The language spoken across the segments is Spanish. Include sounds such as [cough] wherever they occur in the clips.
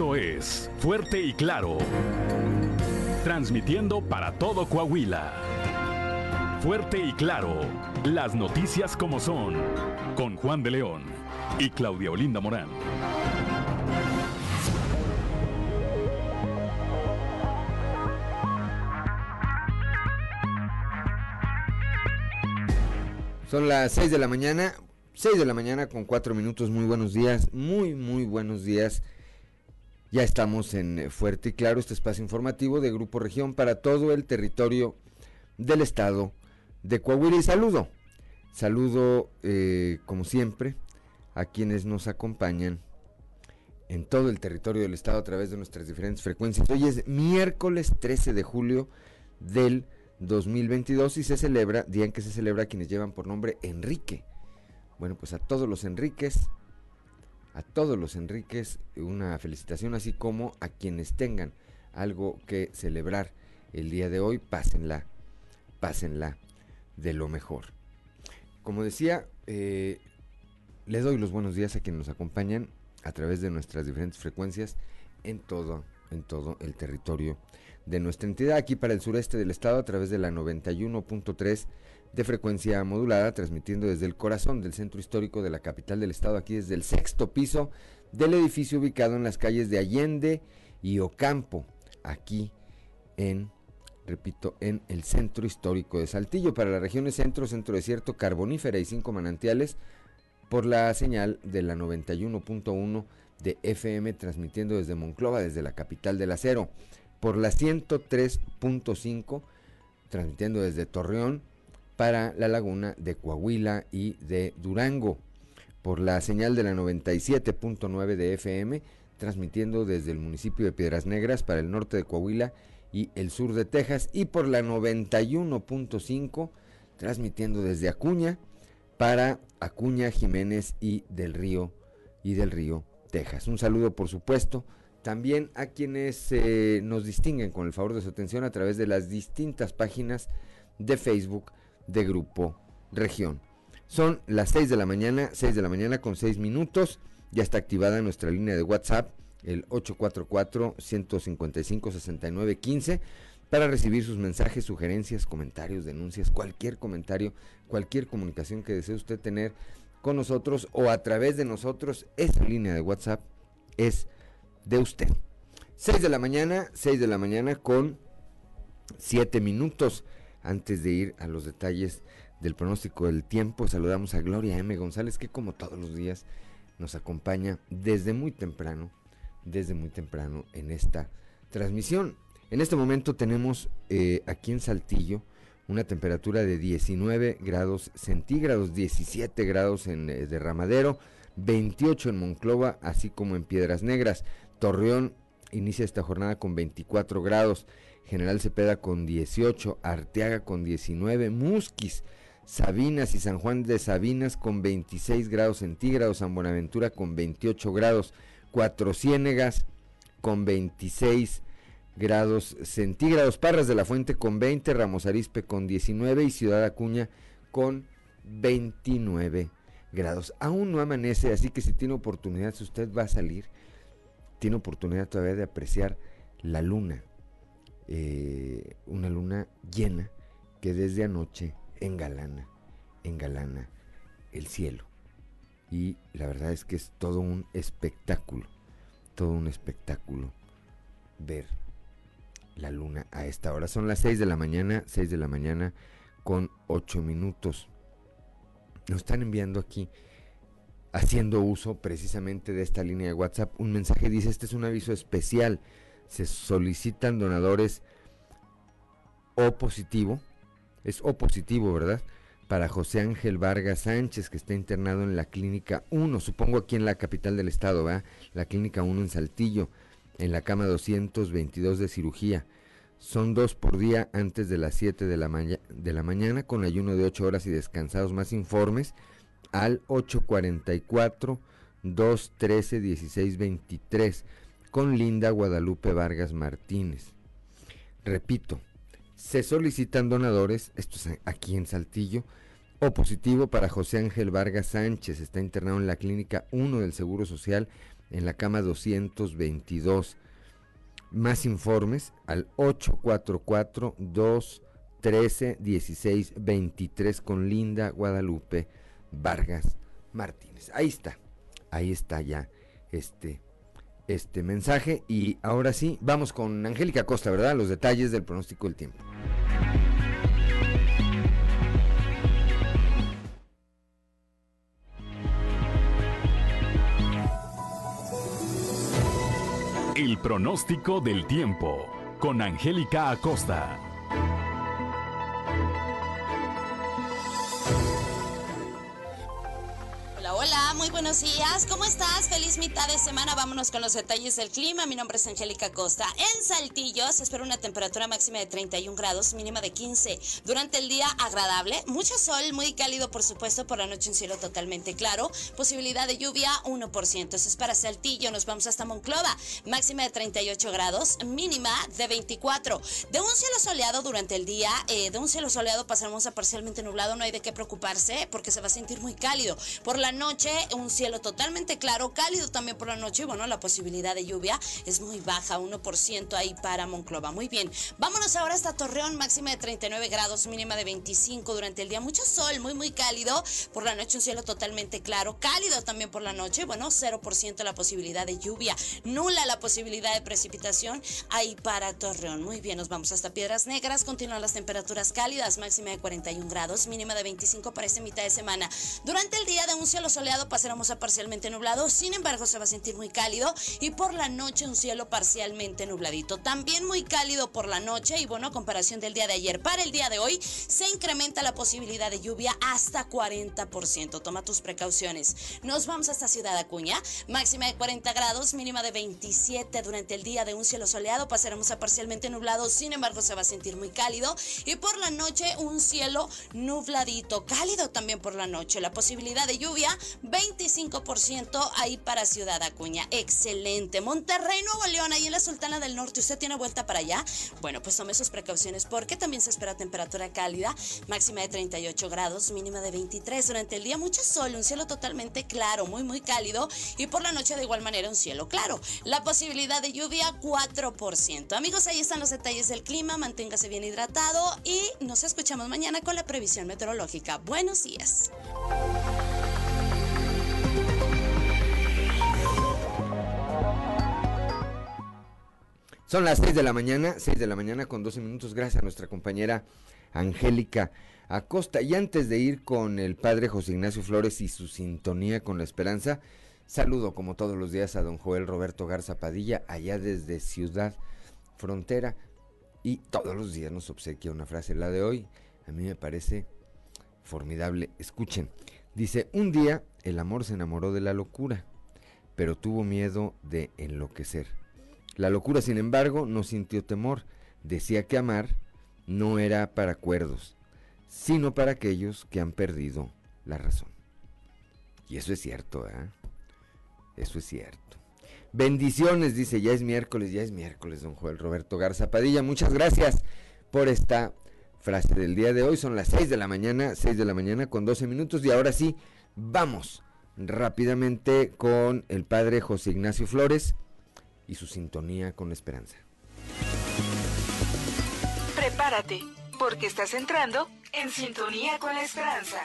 Es Fuerte y Claro. Transmitiendo para todo Coahuila. Fuerte y Claro. Las noticias como son. Con Juan de León y Claudia Olinda Morán. Son las 6 de la mañana, 6 de la mañana con 4 minutos. Muy buenos días, muy, muy buenos días. Ya estamos en Fuerte y Claro, este espacio informativo de Grupo Región para todo el territorio del estado de Coahuila. Y saludo, saludo eh, como siempre a quienes nos acompañan en todo el territorio del estado a través de nuestras diferentes frecuencias. Hoy es miércoles 13 de julio del 2022 y se celebra, día en que se celebra quienes llevan por nombre Enrique. Bueno, pues a todos los Enriques, a todos los Enriques una felicitación, así como a quienes tengan algo que celebrar el día de hoy, pásenla, pásenla de lo mejor. Como decía, eh, les doy los buenos días a quienes nos acompañan a través de nuestras diferentes frecuencias en todo, en todo el territorio de nuestra entidad aquí para el sureste del estado a través de la 91.3 de frecuencia modulada, transmitiendo desde el corazón del centro histórico de la capital del estado, aquí desde el sexto piso del edificio ubicado en las calles de Allende y Ocampo, aquí en, repito, en el centro histórico de Saltillo, para las regiones centro, centro desierto, carbonífera y cinco manantiales, por la señal de la 91.1 de FM, transmitiendo desde Monclova, desde la capital del acero. Por la 103.5, transmitiendo desde Torreón para la laguna de Coahuila y de Durango, por la señal de la 97.9 de FM, transmitiendo desde el municipio de Piedras Negras para el norte de Coahuila y el sur de Texas, y por la 91.5, transmitiendo desde Acuña para Acuña, Jiménez y del Río y del Río, Texas. Un saludo, por supuesto, también a quienes eh, nos distinguen con el favor de su atención a través de las distintas páginas de Facebook de Grupo Región. Son las 6 de la mañana, 6 de la mañana con 6 minutos. Ya está activada nuestra línea de WhatsApp, el 844-155-6915, para recibir sus mensajes, sugerencias, comentarios, denuncias, cualquier comentario, cualquier comunicación que desee usted tener con nosotros o a través de nosotros. Esa línea de WhatsApp es de usted. 6 de la mañana, 6 de la mañana con 7 minutos antes de ir a los detalles del pronóstico del tiempo. Saludamos a Gloria M. González que como todos los días nos acompaña desde muy temprano, desde muy temprano en esta transmisión. En este momento tenemos eh, aquí en Saltillo una temperatura de 19 grados centígrados, 17 grados en eh, Derramadero, 28 en Monclova, así como en Piedras Negras. Torreón inicia esta jornada con 24 grados, General Cepeda con 18, Arteaga con 19, Musquis, Sabinas y San Juan de Sabinas con 26 grados centígrados, San Buenaventura con 28 grados, Cuatro Ciénegas con 26 grados centígrados, Parras de la Fuente con 20, Ramos Arispe con 19 y Ciudad Acuña con 29 grados. Aún no amanece, así que si tiene oportunidad, si usted va a salir, tiene oportunidad todavía de apreciar la luna, eh, una luna llena que desde anoche engalana, engalana el cielo. Y la verdad es que es todo un espectáculo, todo un espectáculo ver la luna a esta hora. Son las 6 de la mañana, 6 de la mañana con 8 minutos. Nos están enviando aquí haciendo uso precisamente de esta línea de WhatsApp, un mensaje dice, este es un aviso especial, se solicitan donadores O positivo, es O positivo, ¿verdad? Para José Ángel Vargas Sánchez, que está internado en la Clínica 1, supongo aquí en la capital del estado, ¿verdad? La Clínica 1 en Saltillo, en la cama 222 de cirugía. Son dos por día antes de las 7 de la, de la mañana, con ayuno de 8 horas y descansados. Más informes al 844 213 1623 con Linda Guadalupe Vargas Martínez. Repito, se solicitan donadores, esto es aquí en Saltillo, o positivo para José Ángel Vargas Sánchez, está internado en la clínica 1 del Seguro Social en la cama 222. Más informes al 844-213-1623 con Linda Guadalupe Vargas Martínez. Ahí está, ahí está ya este, este mensaje. Y ahora sí, vamos con Angélica Costa, ¿verdad? Los detalles del pronóstico del tiempo. El pronóstico del tiempo con Angélica Acosta. Buenos días. ¿Cómo estás? Feliz mitad de semana. Vámonos con los detalles del clima. Mi nombre es Angélica Costa. En Saltillo se espera una temperatura máxima de 31 grados, mínima de 15. Durante el día agradable, mucho sol, muy cálido por supuesto, por la noche un cielo totalmente claro. Posibilidad de lluvia 1%. Eso es para Saltillo. Nos vamos hasta Monclova. Máxima de 38 grados, mínima de 24. De un cielo soleado durante el día, eh, de un cielo soleado pasaremos a parcialmente nublado. No hay de qué preocuparse porque se va a sentir muy cálido. Por la noche noche un cielo totalmente claro, cálido también por la noche y bueno, la posibilidad de lluvia es muy baja, 1% ahí para Monclova. Muy bien, vámonos ahora hasta Torreón, máxima de 39 grados, mínima de 25 durante el día, mucho sol, muy muy cálido, por la noche un cielo totalmente claro, cálido también por la noche, bueno, 0% la posibilidad de lluvia, nula la posibilidad de precipitación ahí para Torreón. Muy bien, nos vamos hasta Piedras Negras, continúan las temperaturas cálidas, máxima de 41 grados, mínima de 25 para esta mitad de semana. Durante el día de un cielo soleado pasaremos a parcialmente nublado, sin embargo se va a sentir muy cálido y por la noche un cielo parcialmente nubladito. También muy cálido por la noche y bueno, a comparación del día de ayer, para el día de hoy se incrementa la posibilidad de lluvia hasta 40%. Toma tus precauciones. Nos vamos hasta Ciudad Acuña, máxima de 40 grados, mínima de 27 durante el día de un cielo soleado, pasaremos a parcialmente nublado, sin embargo se va a sentir muy cálido y por la noche un cielo nubladito, cálido también por la noche. La posibilidad de lluvia 25% ahí para Ciudad Acuña. Excelente. Monterrey, Nuevo León, ahí en la Sultana del Norte. ¿Usted tiene vuelta para allá? Bueno, pues tome sus precauciones porque también se espera temperatura cálida, máxima de 38 grados, mínima de 23. Durante el día mucho sol, un cielo totalmente claro, muy, muy cálido. Y por la noche de igual manera un cielo claro. La posibilidad de lluvia 4%. Amigos, ahí están los detalles del clima. Manténgase bien hidratado y nos escuchamos mañana con la previsión meteorológica. Buenos días. Son las 6 de la mañana, 6 de la mañana con 12 minutos, gracias a nuestra compañera Angélica Acosta. Y antes de ir con el padre José Ignacio Flores y su sintonía con la esperanza, saludo como todos los días a don Joel Roberto Garza Padilla, allá desde Ciudad Frontera. Y todos los días nos obsequia una frase, la de hoy, a mí me parece formidable. Escuchen, dice, un día el amor se enamoró de la locura, pero tuvo miedo de enloquecer la locura, sin embargo, no sintió temor. Decía que amar no era para cuerdos, sino para aquellos que han perdido la razón. Y eso es cierto, ¿eh? Eso es cierto. Bendiciones, dice, ya es miércoles, ya es miércoles, don Joel Roberto Garza Padilla. Muchas gracias por esta frase del día de hoy. Son las 6 de la mañana, 6 de la mañana con 12 minutos. Y ahora sí, vamos rápidamente con el padre José Ignacio Flores y su sintonía con la esperanza. Prepárate, porque estás entrando en sintonía con la esperanza.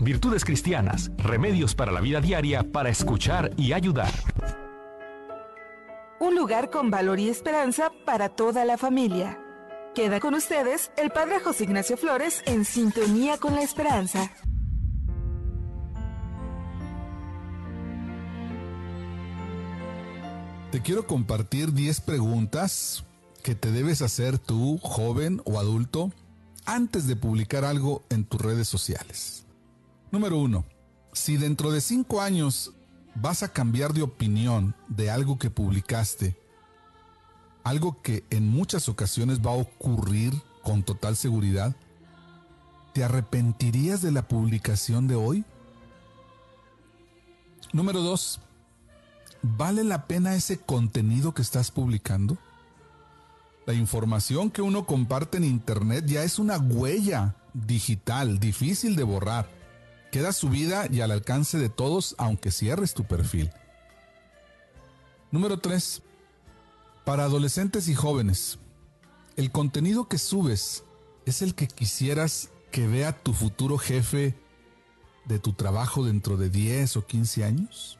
Virtudes cristianas, remedios para la vida diaria para escuchar y ayudar. Un lugar con valor y esperanza para toda la familia. Queda con ustedes el Padre José Ignacio Flores en sintonía con la esperanza. Te quiero compartir 10 preguntas que te debes hacer tú, joven o adulto, antes de publicar algo en tus redes sociales. Número 1. Si dentro de 5 años vas a cambiar de opinión de algo que publicaste, algo que en muchas ocasiones va a ocurrir con total seguridad, ¿te arrepentirías de la publicación de hoy? Número 2 ¿Vale la pena ese contenido que estás publicando? La información que uno comparte en Internet ya es una huella digital, difícil de borrar. Queda subida y al alcance de todos aunque cierres tu perfil. Número 3. Para adolescentes y jóvenes, el contenido que subes es el que quisieras que vea tu futuro jefe de tu trabajo dentro de 10 o 15 años?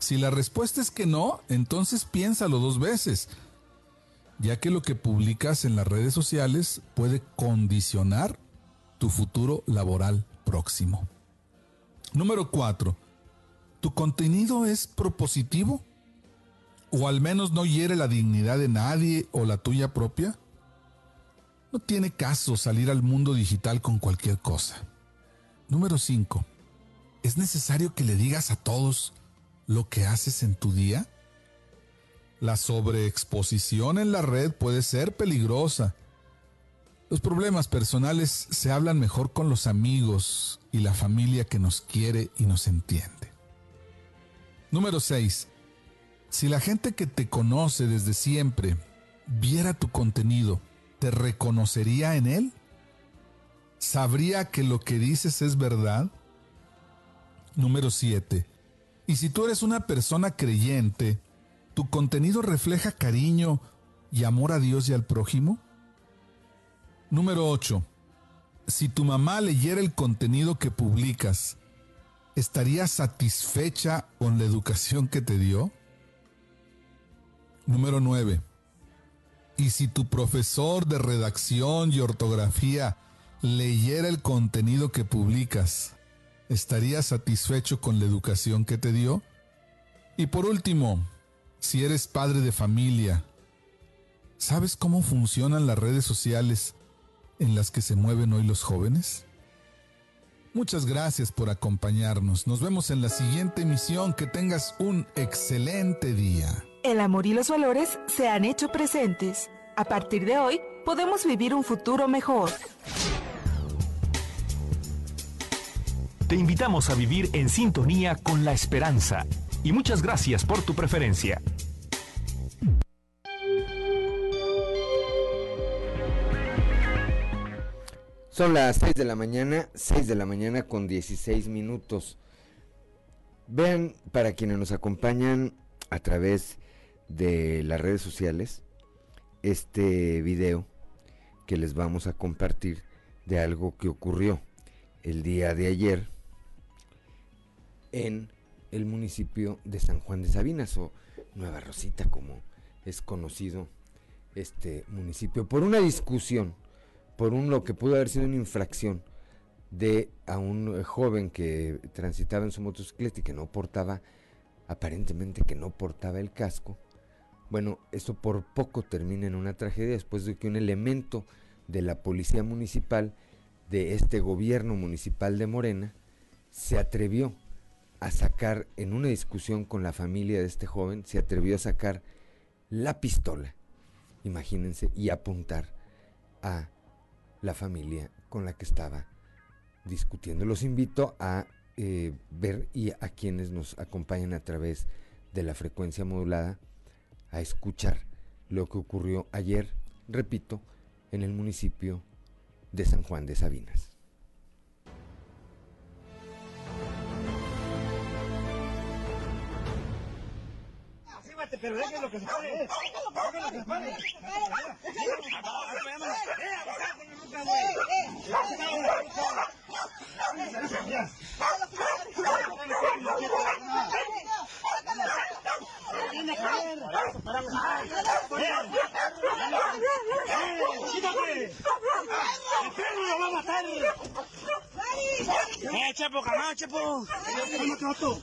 Si la respuesta es que no, entonces piénsalo dos veces, ya que lo que publicas en las redes sociales puede condicionar tu futuro laboral próximo. Número 4. ¿Tu contenido es propositivo? ¿O al menos no hiere la dignidad de nadie o la tuya propia? No tiene caso salir al mundo digital con cualquier cosa. Número 5. ¿Es necesario que le digas a todos lo que haces en tu día? La sobreexposición en la red puede ser peligrosa. Los problemas personales se hablan mejor con los amigos y la familia que nos quiere y nos entiende. Número 6. Si la gente que te conoce desde siempre viera tu contenido, ¿te reconocería en él? ¿Sabría que lo que dices es verdad? Número 7. Y si tú eres una persona creyente, ¿tu contenido refleja cariño y amor a Dios y al prójimo? Número 8. Si tu mamá leyera el contenido que publicas, ¿estaría satisfecha con la educación que te dio? Número 9. Y si tu profesor de redacción y ortografía leyera el contenido que publicas, ¿estarías satisfecho con la educación que te dio? Y por último, si eres padre de familia, ¿sabes cómo funcionan las redes sociales en las que se mueven hoy los jóvenes? Muchas gracias por acompañarnos. Nos vemos en la siguiente emisión. Que tengas un excelente día. El amor y los valores se han hecho presentes. A partir de hoy, podemos vivir un futuro mejor. Te invitamos a vivir en sintonía con la esperanza. Y muchas gracias por tu preferencia. Son las 6 de la mañana, 6 de la mañana con 16 minutos. Vean, para quienes nos acompañan a través de las redes sociales, este video que les vamos a compartir de algo que ocurrió el día de ayer en el municipio de San Juan de Sabinas o Nueva Rosita como es conocido este municipio por una discusión por un lo que pudo haber sido una infracción de a un joven que transitaba en su motocicleta y que no portaba, aparentemente que no portaba el casco. Bueno, eso por poco termina en una tragedia después de que un elemento de la policía municipal de este gobierno municipal de Morena se atrevió a sacar en una discusión con la familia de este joven, se atrevió a sacar la pistola, imagínense, y apuntar a la familia con la que estaba discutiendo. Los invito a eh, ver y a quienes nos acompañan a través de la frecuencia modulada a escuchar lo que ocurrió ayer, repito, en el municipio de San Juan de Sabinas. Pero déjenlo que se pare. Que se pare. ¡Eh, Chepo, calma, Chepo! ¡Cálmate, vato!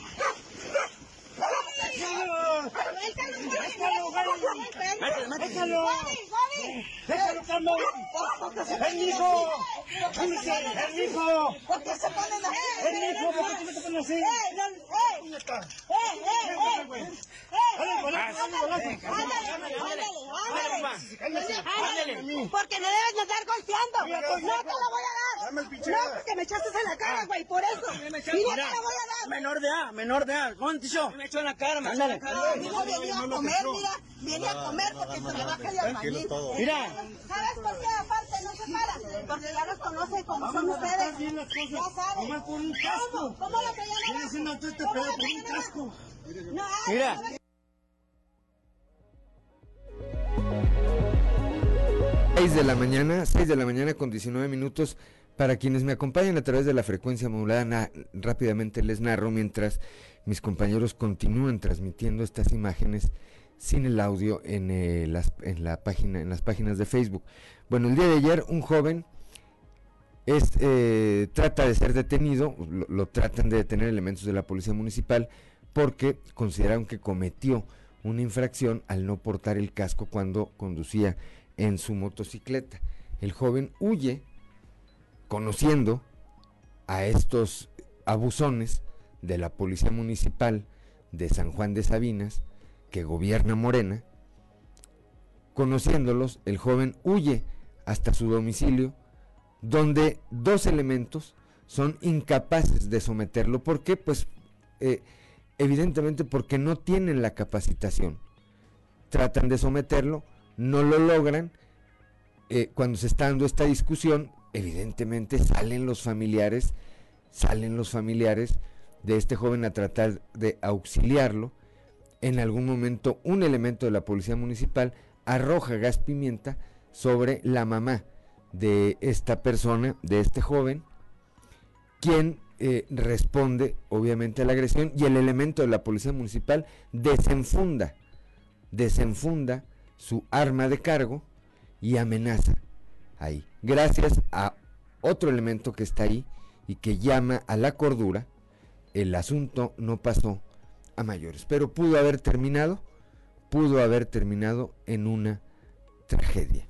¡Déjalo! ¡Déjalo, Carlos! ¡Es mi hijo! ¡Es mi hijo! ¿Por qué se ponen así? ¡Es mi hijo! ¿Por qué te pones así? ¡Eh, eh, eh! Ándale. Porque no debes de estar golpeando. No te lo voy a dar. El. No, porque me echaste en la cara, güey, por eso. me Mira, echaste- te la voy a dar. Menor de A, menor de A. ¿Cómo te? Me echó en la cara, cara. No, mira, venía a comer, mira, viene a comer porque se me baja el albañil. Mira. ¿Sabes por qué aparte no se para? Porque ya los conocen como son ustedes. Ya saben. ¿Cómo? ¿Cómo lo traían Viene abajo? haciendo todo este ¿Cómo lo abajo? casco. No, Mira. no, 6 de la mañana, 6 de la mañana con 19 minutos. Para quienes me acompañan a través de la frecuencia modulada, na- rápidamente les narro mientras mis compañeros continúan transmitiendo estas imágenes sin el audio en, eh, las, en, la página, en las páginas de Facebook. Bueno, el día de ayer un joven eh, trata de ser detenido, lo, lo tratan de detener elementos de la policía municipal porque consideraron que cometió una infracción al no portar el casco cuando conducía en su motocicleta. El joven huye conociendo a estos abusones de la policía municipal de San Juan de Sabinas, que gobierna Morena. Conociéndolos, el joven huye hasta su domicilio, donde dos elementos son incapaces de someterlo. ¿Por qué? Pues eh, evidentemente porque no tienen la capacitación. Tratan de someterlo, no lo logran. eh, cuando se está dando esta discusión, evidentemente salen los familiares, salen los familiares de este joven a tratar de auxiliarlo. En algún momento un elemento de la policía municipal arroja gas pimienta sobre la mamá de esta persona, de este joven, quien eh, responde obviamente a la agresión y el elemento de la policía municipal desenfunda, desenfunda su arma de cargo y amenaza ahí. Gracias a otro elemento que está ahí y que llama a la cordura, el asunto no pasó a mayores, pero pudo haber terminado, pudo haber terminado en una tragedia.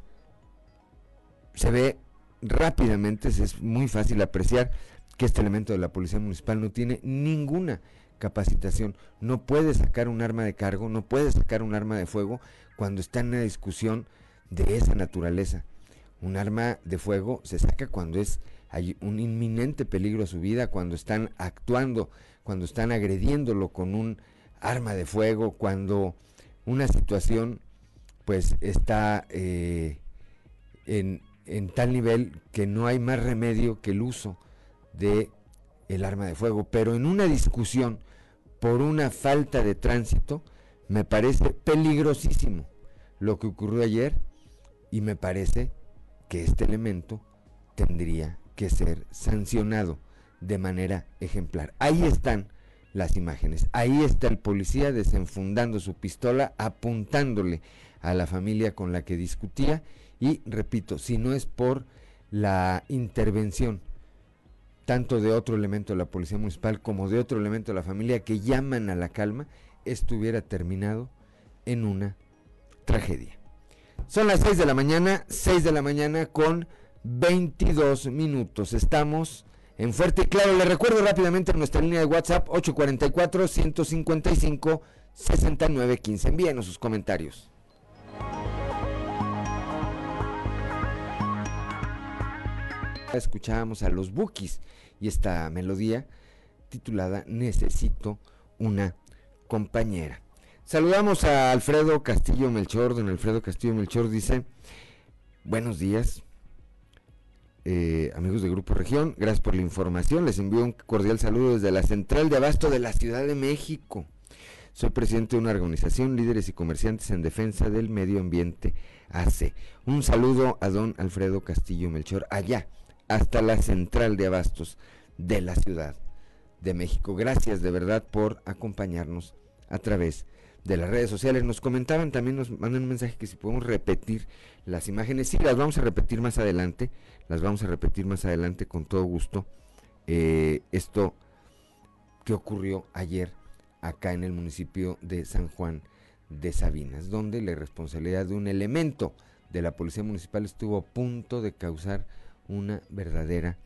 Se ve rápidamente, es muy fácil apreciar que este elemento de la policía municipal no tiene ninguna capacitación, no puede sacar un arma de cargo, no puede sacar un arma de fuego cuando está en una discusión de esa naturaleza. Un arma de fuego se saca cuando es hay un inminente peligro a su vida, cuando están actuando, cuando están agrediéndolo con un arma de fuego, cuando una situación pues está eh, en, en tal nivel que no hay más remedio que el uso de el arma de fuego. Pero en una discusión por una falta de tránsito, me parece peligrosísimo lo que ocurrió ayer y me parece que este elemento tendría que ser sancionado de manera ejemplar. Ahí están las imágenes, ahí está el policía desenfundando su pistola, apuntándole a la familia con la que discutía y, repito, si no es por la intervención tanto de otro elemento de la policía municipal como de otro elemento de la familia que llaman a la calma, esto hubiera terminado en una tragedia. Son las 6 de la mañana, 6 de la mañana con 22 minutos. Estamos en Fuerte y Claro. Le recuerdo rápidamente nuestra línea de WhatsApp 844-155-6915. Envíenos sus comentarios. Escuchábamos a los Bookies y esta melodía titulada Necesito una compañera. Saludamos a Alfredo Castillo Melchor. Don Alfredo Castillo Melchor dice, buenos días, eh, amigos de Grupo Región, gracias por la información. Les envío un cordial saludo desde la Central de Abasto de la Ciudad de México. Soy presidente de una organización, líderes y comerciantes en defensa del medio ambiente AC. Un saludo a don Alfredo Castillo Melchor, allá, hasta la Central de Abastos de la Ciudad de México. Gracias de verdad por acompañarnos a través de las redes sociales. Nos comentaban también, nos mandan un mensaje que si podemos repetir las imágenes. Sí, las vamos a repetir más adelante. Las vamos a repetir más adelante con todo gusto. Eh, esto que ocurrió ayer acá en el municipio de San Juan de Sabinas, donde la responsabilidad de un elemento de la Policía Municipal estuvo a punto de causar una verdadera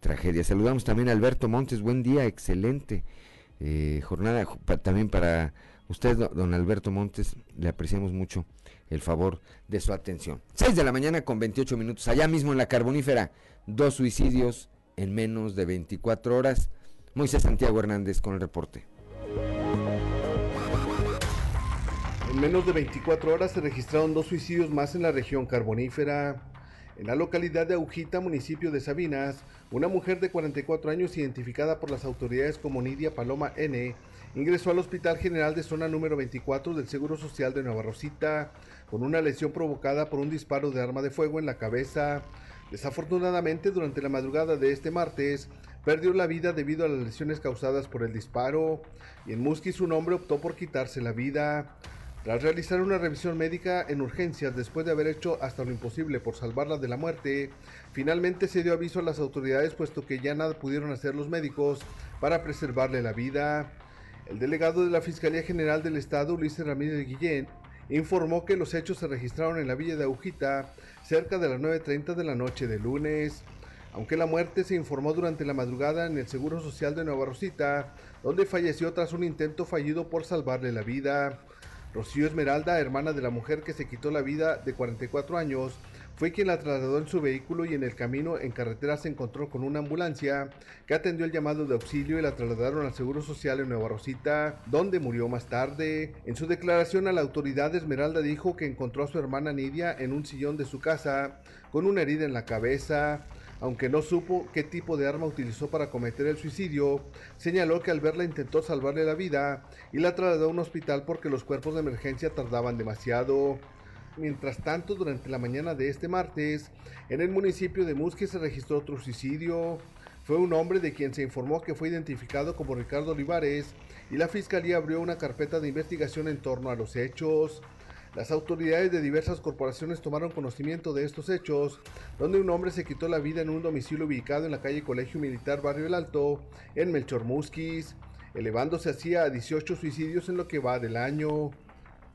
tragedia. Saludamos también a Alberto Montes, buen día, excelente eh, jornada, también para usted, do- don Alberto Montes, le apreciamos mucho el favor de su atención. 6 de la mañana con 28 minutos, allá mismo en la carbonífera, dos suicidios en menos de 24 horas. Moisés Santiago Hernández con el reporte. En menos de 24 horas se registraron dos suicidios más en la región carbonífera. En la localidad de Aujita, municipio de Sabinas, una mujer de 44 años identificada por las autoridades como Nidia Paloma N ingresó al Hospital General de Zona número 24 del Seguro Social de Nueva Rosita con una lesión provocada por un disparo de arma de fuego en la cabeza. Desafortunadamente, durante la madrugada de este martes, perdió la vida debido a las lesiones causadas por el disparo y en Musquis un hombre optó por quitarse la vida. Tras realizar una revisión médica en urgencias después de haber hecho hasta lo imposible por salvarla de la muerte, finalmente se dio aviso a las autoridades puesto que ya nada pudieron hacer los médicos para preservarle la vida. El delegado de la Fiscalía General del Estado, Ulises Ramírez Guillén, informó que los hechos se registraron en la villa de Agujita cerca de las 9.30 de la noche de lunes. Aunque la muerte se informó durante la madrugada en el Seguro Social de Nueva Rosita, donde falleció tras un intento fallido por salvarle la vida. Rocío Esmeralda, hermana de la mujer que se quitó la vida de 44 años, fue quien la trasladó en su vehículo y en el camino en carretera se encontró con una ambulancia que atendió el llamado de auxilio y la trasladaron al Seguro Social en Nueva Rosita, donde murió más tarde. En su declaración a la autoridad, Esmeralda dijo que encontró a su hermana Nidia en un sillón de su casa con una herida en la cabeza. Aunque no supo qué tipo de arma utilizó para cometer el suicidio, señaló que al verla intentó salvarle la vida y la trasladó a un hospital porque los cuerpos de emergencia tardaban demasiado. Mientras tanto, durante la mañana de este martes, en el municipio de Musque se registró otro suicidio. Fue un hombre de quien se informó que fue identificado como Ricardo Olivares y la fiscalía abrió una carpeta de investigación en torno a los hechos. Las autoridades de diversas corporaciones tomaron conocimiento de estos hechos, donde un hombre se quitó la vida en un domicilio ubicado en la calle Colegio Militar Barrio El Alto, en Melchor Musquis, elevándose así a 18 suicidios en lo que va del año.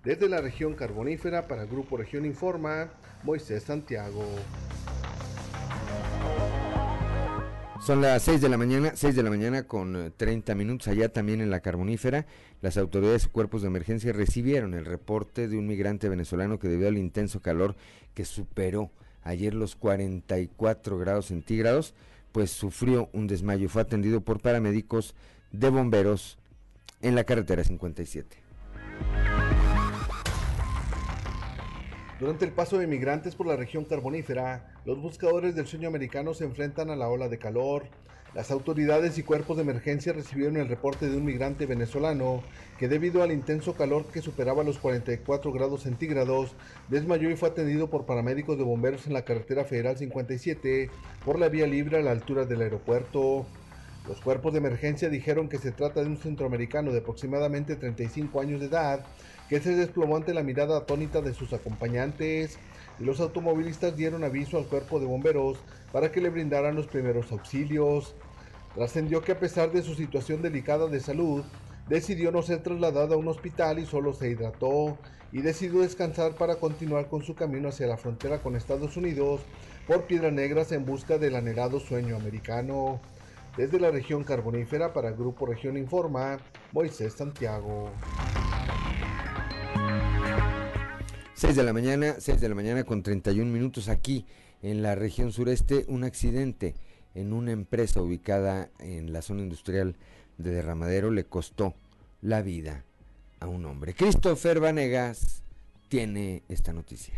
Desde la región carbonífera para Grupo Región Informa, Moisés Santiago. Son las 6 de la mañana, 6 de la mañana con 30 minutos. Allá también en la carbonífera, las autoridades y cuerpos de emergencia recibieron el reporte de un migrante venezolano que debido al intenso calor que superó ayer los 44 grados centígrados, pues sufrió un desmayo y fue atendido por paramédicos de bomberos en la carretera 57. Durante el paso de migrantes por la región carbonífera, los buscadores del sueño americano se enfrentan a la ola de calor. Las autoridades y cuerpos de emergencia recibieron el reporte de un migrante venezolano que debido al intenso calor que superaba los 44 grados centígrados, desmayó y fue atendido por paramédicos de bomberos en la carretera federal 57 por la vía libre a la altura del aeropuerto. Los cuerpos de emergencia dijeron que se trata de un centroamericano de aproximadamente 35 años de edad que se desplomó ante la mirada atónita de sus acompañantes y los automovilistas dieron aviso al cuerpo de bomberos para que le brindaran los primeros auxilios. Trascendió que a pesar de su situación delicada de salud, decidió no ser trasladado a un hospital y solo se hidrató y decidió descansar para continuar con su camino hacia la frontera con Estados Unidos por Piedras Negras en busca del anhelado sueño americano. Desde la región carbonífera para Grupo Región Informa, Moisés Santiago. 6 de la mañana, 6 de la mañana con 31 minutos aquí en la región sureste, un accidente en una empresa ubicada en la zona industrial de Derramadero le costó la vida a un hombre. Christopher Vanegas tiene esta noticia.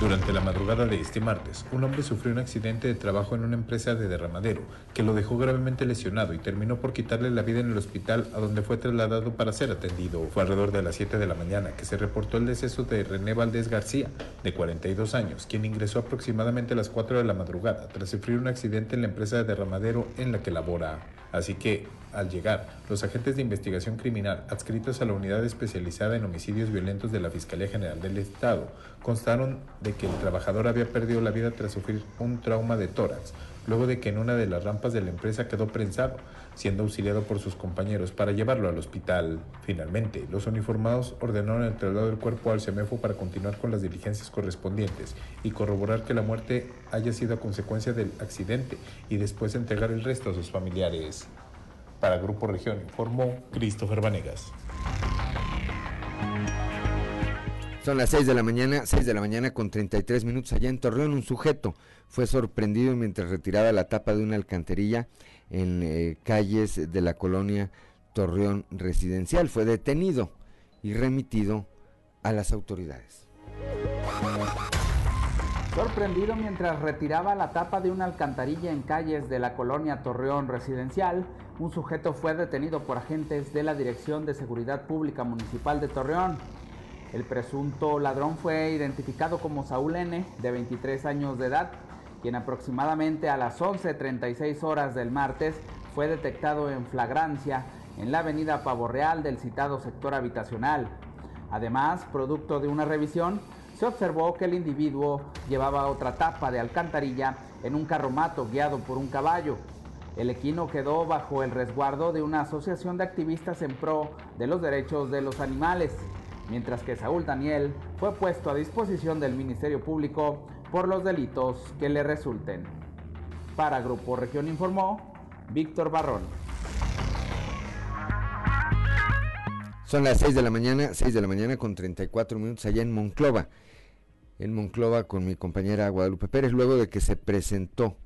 Durante la madrugada de este martes, un hombre sufrió un accidente de trabajo en una empresa de derramadero que lo dejó gravemente lesionado y terminó por quitarle la vida en el hospital a donde fue trasladado para ser atendido. Fue alrededor de las 7 de la mañana que se reportó el deceso de René Valdés García, de 42 años, quien ingresó aproximadamente a las 4 de la madrugada tras sufrir un accidente en la empresa de derramadero en la que labora. Así que, al llegar, los agentes de investigación criminal adscritos a la unidad especializada en homicidios violentos de la Fiscalía General del Estado constaron de que el trabajador había perdido la vida tras sufrir un trauma de tórax, luego de que en una de las rampas de la empresa quedó prensado, siendo auxiliado por sus compañeros para llevarlo al hospital. Finalmente, los uniformados ordenaron el traslado del cuerpo al CEMEFO para continuar con las diligencias correspondientes y corroborar que la muerte haya sido a consecuencia del accidente y después entregar el resto a sus familiares. Para Grupo Región informó Christopher Vanegas. Son las 6 de la mañana, 6 de la mañana con 33 minutos allá en Torreón. Un sujeto fue sorprendido mientras retiraba la tapa de una alcantarilla en eh, calles de la colonia Torreón Residencial. Fue detenido y remitido a las autoridades. Sorprendido mientras retiraba la tapa de una alcantarilla en calles de la colonia Torreón Residencial, un sujeto fue detenido por agentes de la Dirección de Seguridad Pública Municipal de Torreón. El presunto ladrón fue identificado como Saúl N., de 23 años de edad, quien aproximadamente a las 11.36 horas del martes fue detectado en flagrancia en la avenida Pavo Real del citado sector habitacional. Además, producto de una revisión, se observó que el individuo llevaba otra tapa de alcantarilla en un carromato guiado por un caballo. El equino quedó bajo el resguardo de una asociación de activistas en pro de los derechos de los animales mientras que Saúl Daniel fue puesto a disposición del Ministerio Público por los delitos que le resulten. Para Grupo Región informó Víctor Barrón. Son las 6 de la mañana, 6 de la mañana con 34 minutos allá en Monclova. En Monclova con mi compañera Guadalupe Pérez, luego de que se presentó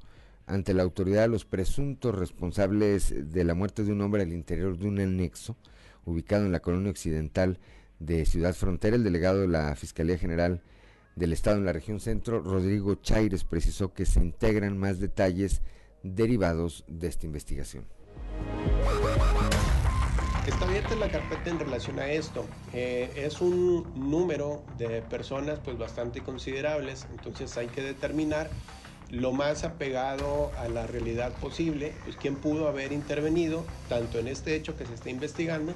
ante la autoridad los presuntos responsables de la muerte de un hombre al interior de un anexo ubicado en la colonia occidental de Ciudad Frontera, el delegado de la Fiscalía General del Estado en la región centro, Rodrigo Chaires, precisó que se integran más detalles derivados de esta investigación. Está abierta la carpeta en relación a esto. Eh, es un número de personas pues bastante considerables, entonces hay que determinar lo más apegado a la realidad posible, pues quién pudo haber intervenido tanto en este hecho que se está investigando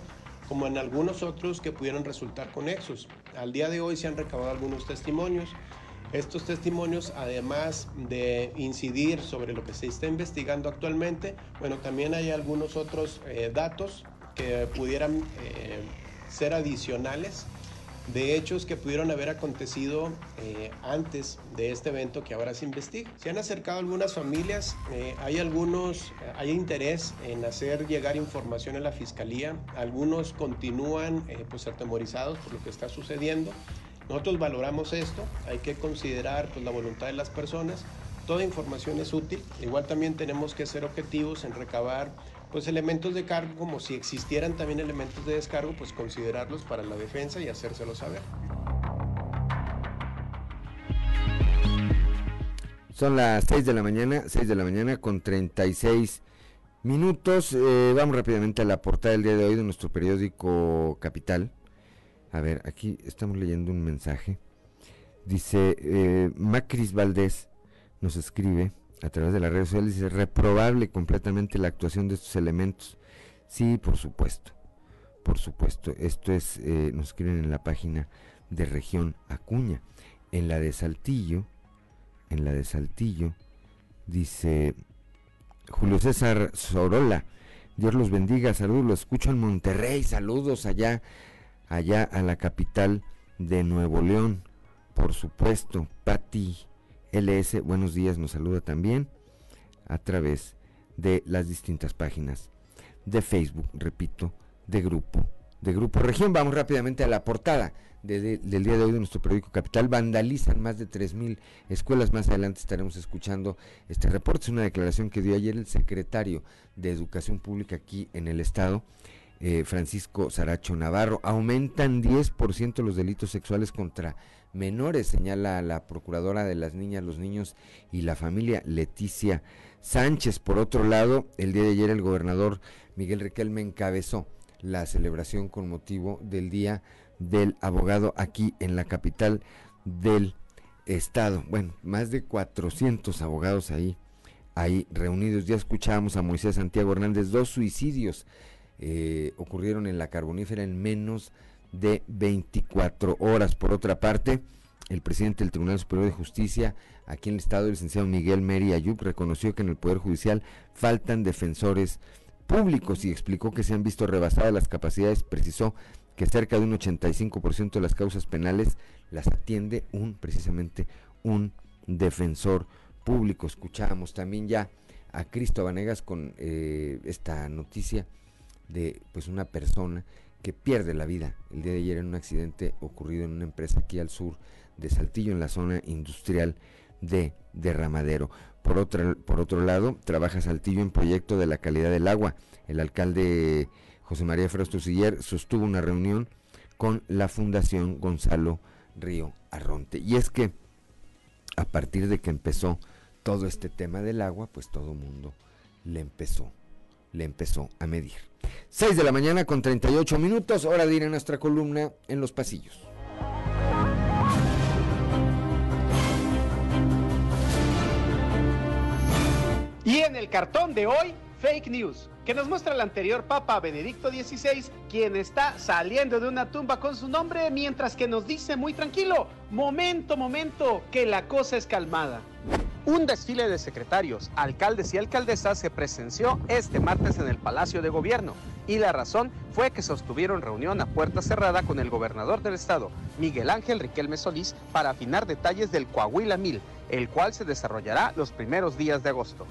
como en algunos otros que pudieron resultar conexos. Al día de hoy se han recabado algunos testimonios. Estos testimonios, además de incidir sobre lo que se está investigando actualmente, bueno, también hay algunos otros eh, datos que pudieran eh, ser adicionales de hechos que pudieron haber acontecido eh, antes de este evento que ahora se investiga. Se han acercado algunas familias, eh, hay algunos, hay interés en hacer llegar información a la fiscalía, algunos continúan eh, pues atemorizados por lo que está sucediendo. Nosotros valoramos esto, hay que considerar pues, la voluntad de las personas, toda información es útil, igual también tenemos que ser objetivos en recabar pues elementos de cargo, como si existieran también elementos de descargo, pues considerarlos para la defensa y hacérselo saber. Son las 6 de la mañana, 6 de la mañana con 36 minutos. Eh, vamos rápidamente a la portada del día de hoy de nuestro periódico Capital. A ver, aquí estamos leyendo un mensaje. Dice eh, Macris Valdés, nos escribe a través de las redes sociales, dice, reprobable completamente la actuación de estos elementos. Sí, por supuesto, por supuesto. Esto es, eh, nos escriben en la página de región Acuña. En la de Saltillo, en la de Saltillo, dice Julio César Sorola, Dios los bendiga, saludos, lo escucho en Monterrey, saludos allá, allá a la capital de Nuevo León, por supuesto, Pati LS, buenos días, nos saluda también a través de las distintas páginas de Facebook, repito, de grupo, de Grupo Región. Vamos rápidamente a la portada del día de hoy de nuestro periódico Capital. Vandalizan más de 3.000 escuelas. Más adelante estaremos escuchando este reporte. Es una declaración que dio ayer el secretario de Educación Pública aquí en el Estado. Eh, Francisco Saracho Navarro, aumentan 10% los delitos sexuales contra menores, señala la procuradora de las niñas, los niños y la familia, Leticia Sánchez. Por otro lado, el día de ayer el gobernador Miguel Riquelme encabezó la celebración con motivo del Día del Abogado aquí en la capital del estado. Bueno, más de 400 abogados ahí, ahí reunidos. Ya escuchábamos a Moisés Santiago Hernández, dos suicidios eh, ocurrieron en la carbonífera en menos de 24 horas. Por otra parte, el presidente del Tribunal Superior de Justicia aquí en el Estado, el licenciado Miguel Meri Ayub, reconoció que en el Poder Judicial faltan defensores públicos y explicó que se han visto rebasadas las capacidades. Precisó que cerca de un 85% de las causas penales las atiende un, precisamente, un defensor público. Escuchábamos también ya a Cristo Vanegas con eh, esta noticia de pues una persona que pierde la vida el día de ayer en un accidente ocurrido en una empresa aquí al sur de Saltillo, en la zona industrial de Derramadero. Por, otra, por otro lado, trabaja Saltillo en proyecto de la calidad del agua. El alcalde José María Frausto Siller sostuvo una reunión con la Fundación Gonzalo Río Arronte. Y es que a partir de que empezó todo este tema del agua, pues todo mundo le empezó, le empezó a medir. 6 de la mañana con 38 minutos, hora de ir a nuestra columna en los pasillos. Y en el cartón de hoy, fake news, que nos muestra el anterior Papa Benedicto XVI, quien está saliendo de una tumba con su nombre, mientras que nos dice muy tranquilo, momento, momento, que la cosa es calmada. Un desfile de secretarios, alcaldes y alcaldesas se presenció este martes en el Palacio de Gobierno y la razón fue que sostuvieron reunión a puerta cerrada con el gobernador del estado, Miguel Ángel Riquelme Solís, para afinar detalles del Coahuila Mil, el cual se desarrollará los primeros días de agosto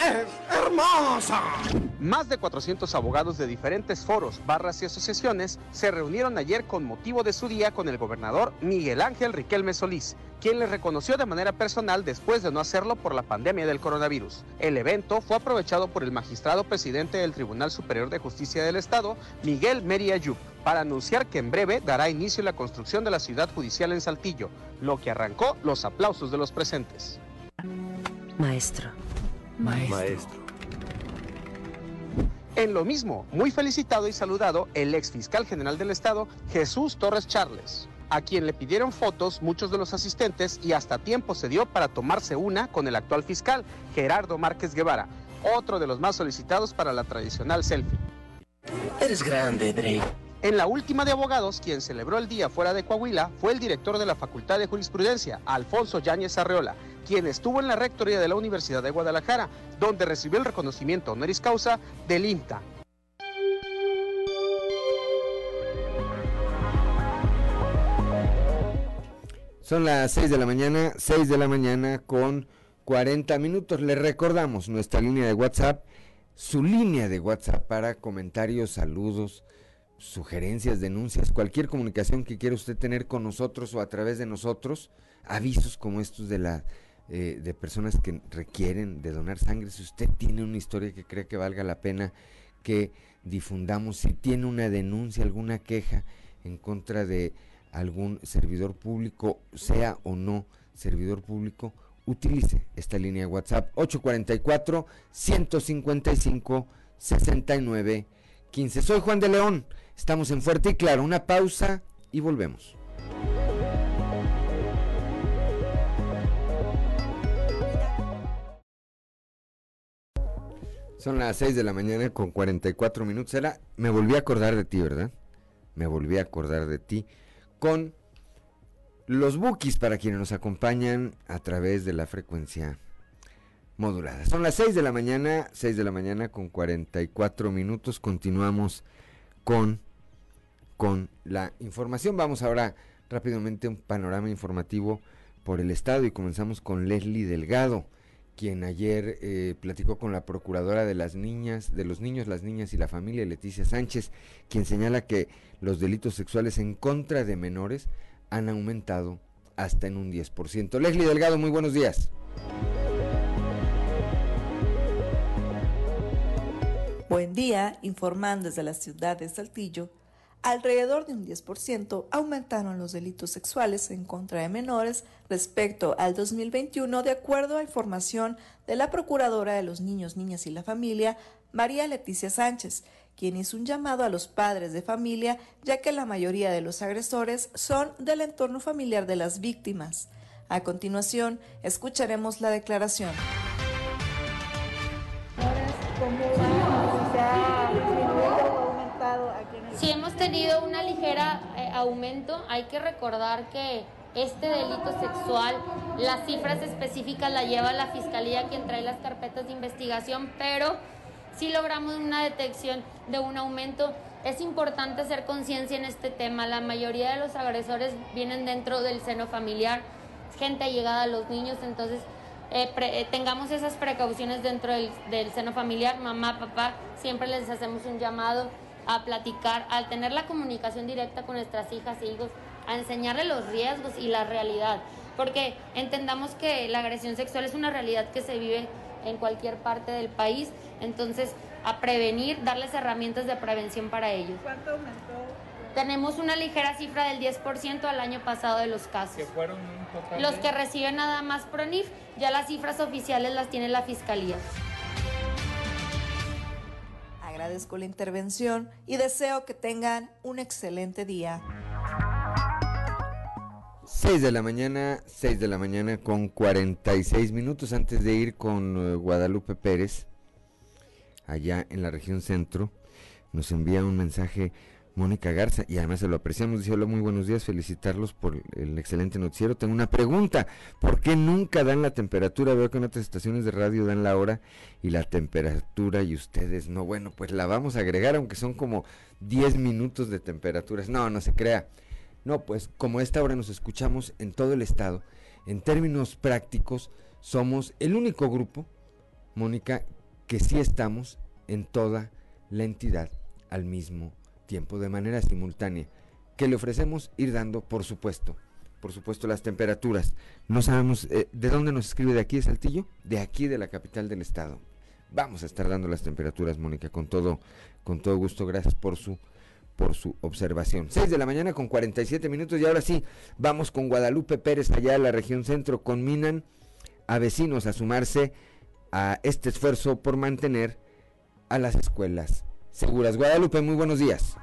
es hermosa. Más de 400 abogados de diferentes foros, barras y asociaciones se reunieron ayer con motivo de su día con el gobernador Miguel Ángel Riquelme Solís, quien les reconoció de manera personal después de no hacerlo por la pandemia del coronavirus. El evento fue aprovechado por el magistrado presidente del Tribunal Superior de Justicia del Estado, Miguel Meri Ayub, para anunciar que en breve dará inicio la construcción de la ciudad judicial en Saltillo, lo que arrancó los aplausos de los presentes. Maestro. Maestro. En lo mismo, muy felicitado y saludado el ex fiscal general del estado, Jesús Torres Charles, a quien le pidieron fotos muchos de los asistentes y hasta tiempo se dio para tomarse una con el actual fiscal, Gerardo Márquez Guevara, otro de los más solicitados para la tradicional selfie. Eres grande, Drake. En la última de abogados, quien celebró el día fuera de Coahuila fue el director de la Facultad de Jurisprudencia, Alfonso Yáñez Arreola, quien estuvo en la rectoría de la Universidad de Guadalajara, donde recibió el reconocimiento honoris causa del INTA. Son las 6 de la mañana, 6 de la mañana con 40 minutos. Le recordamos nuestra línea de WhatsApp, su línea de WhatsApp para comentarios, saludos, sugerencias, denuncias, cualquier comunicación que quiera usted tener con nosotros o a través de nosotros, avisos como estos de la eh, de personas que requieren de donar sangre, si usted tiene una historia que cree que valga la pena que difundamos, si tiene una denuncia, alguna queja en contra de algún servidor público, sea o no servidor público, utilice esta línea de WhatsApp 844 155 69 15. Soy Juan de León. Estamos en Fuerte y Claro. Una pausa y volvemos. Son las 6 de la mañana con 44 minutos. Me volví a acordar de ti, ¿verdad? Me volví a acordar de ti con los bookies para quienes nos acompañan a través de la frecuencia modulada. Son las 6 de la mañana, 6 de la mañana con 44 minutos. Continuamos con con la información. Vamos ahora rápidamente a un panorama informativo por el Estado y comenzamos con Leslie Delgado, quien ayer eh, platicó con la procuradora de las niñas, de los niños, las niñas y la familia, Leticia Sánchez, quien señala que los delitos sexuales en contra de menores han aumentado hasta en un 10%. Leslie Delgado, muy buenos días. Buen día, informando desde la ciudad de Saltillo alrededor de un 10% aumentaron los delitos sexuales en contra de menores respecto al 2021, de acuerdo a información de la Procuradora de los Niños, Niñas y la Familia, María Leticia Sánchez, quien hizo un llamado a los padres de familia, ya que la mayoría de los agresores son del entorno familiar de las víctimas. A continuación, escucharemos la declaración. Si hemos tenido una ligera eh, aumento, hay que recordar que este delito sexual, las cifras específicas la lleva la fiscalía quien trae las carpetas de investigación, pero si logramos una detección de un aumento. Es importante hacer conciencia en este tema. La mayoría de los agresores vienen dentro del seno familiar, gente llegada a los niños, entonces eh, eh, tengamos esas precauciones dentro del seno familiar. Mamá, papá, siempre les hacemos un llamado a platicar, al tener la comunicación directa con nuestras hijas e hijos, a enseñarle los riesgos y la realidad. Porque entendamos que la agresión sexual es una realidad que se vive en cualquier parte del país. Entonces, a prevenir, darles herramientas de prevención para ellos. ¿Cuánto aumentó? Tenemos una ligera cifra del 10% al año pasado de los casos. Que fueron un total Los que reciben nada más PRONIF, ya las cifras oficiales las tiene la Fiscalía. Agradezco la intervención y deseo que tengan un excelente día. 6 de la mañana, 6 de la mañana con 46 minutos antes de ir con eh, Guadalupe Pérez, allá en la región centro, nos envía un mensaje Mónica Garza y además se lo apreciamos. Dice, hola, muy buenos días, felicitarlos por el excelente noticiero. Tengo una pregunta, ¿por qué nunca dan la temperatura? Veo que en otras estaciones de radio dan la hora y la temperatura y ustedes no. Bueno, pues la vamos a agregar, aunque son como 10 minutos de temperaturas. No, no se crea. No, pues como esta hora nos escuchamos en todo el estado, en términos prácticos, somos el único grupo, Mónica, que sí estamos en toda la entidad al mismo tiempo, de manera simultánea, que le ofrecemos ir dando, por supuesto, por supuesto, las temperaturas. No sabemos eh, de dónde nos escribe de aquí de Saltillo, de aquí de la capital del estado. Vamos a estar dando las temperaturas, Mónica, con todo, con todo gusto. Gracias por su por su observación. 6 de la mañana con 47 minutos y ahora sí, vamos con Guadalupe Pérez allá en la región centro. Conminan a vecinos a sumarse a este esfuerzo por mantener a las escuelas seguras. Guadalupe, muy buenos días.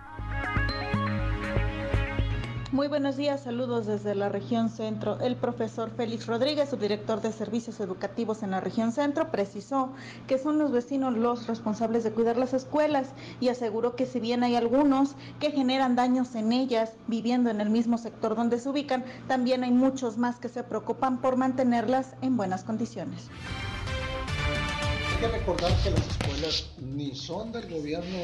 Muy buenos días, saludos desde la región centro. El profesor Félix Rodríguez, subdirector de servicios educativos en la región centro, precisó que son los vecinos los responsables de cuidar las escuelas y aseguró que si bien hay algunos que generan daños en ellas viviendo en el mismo sector donde se ubican, también hay muchos más que se preocupan por mantenerlas en buenas condiciones. Que recordar que las escuelas ni son del gobierno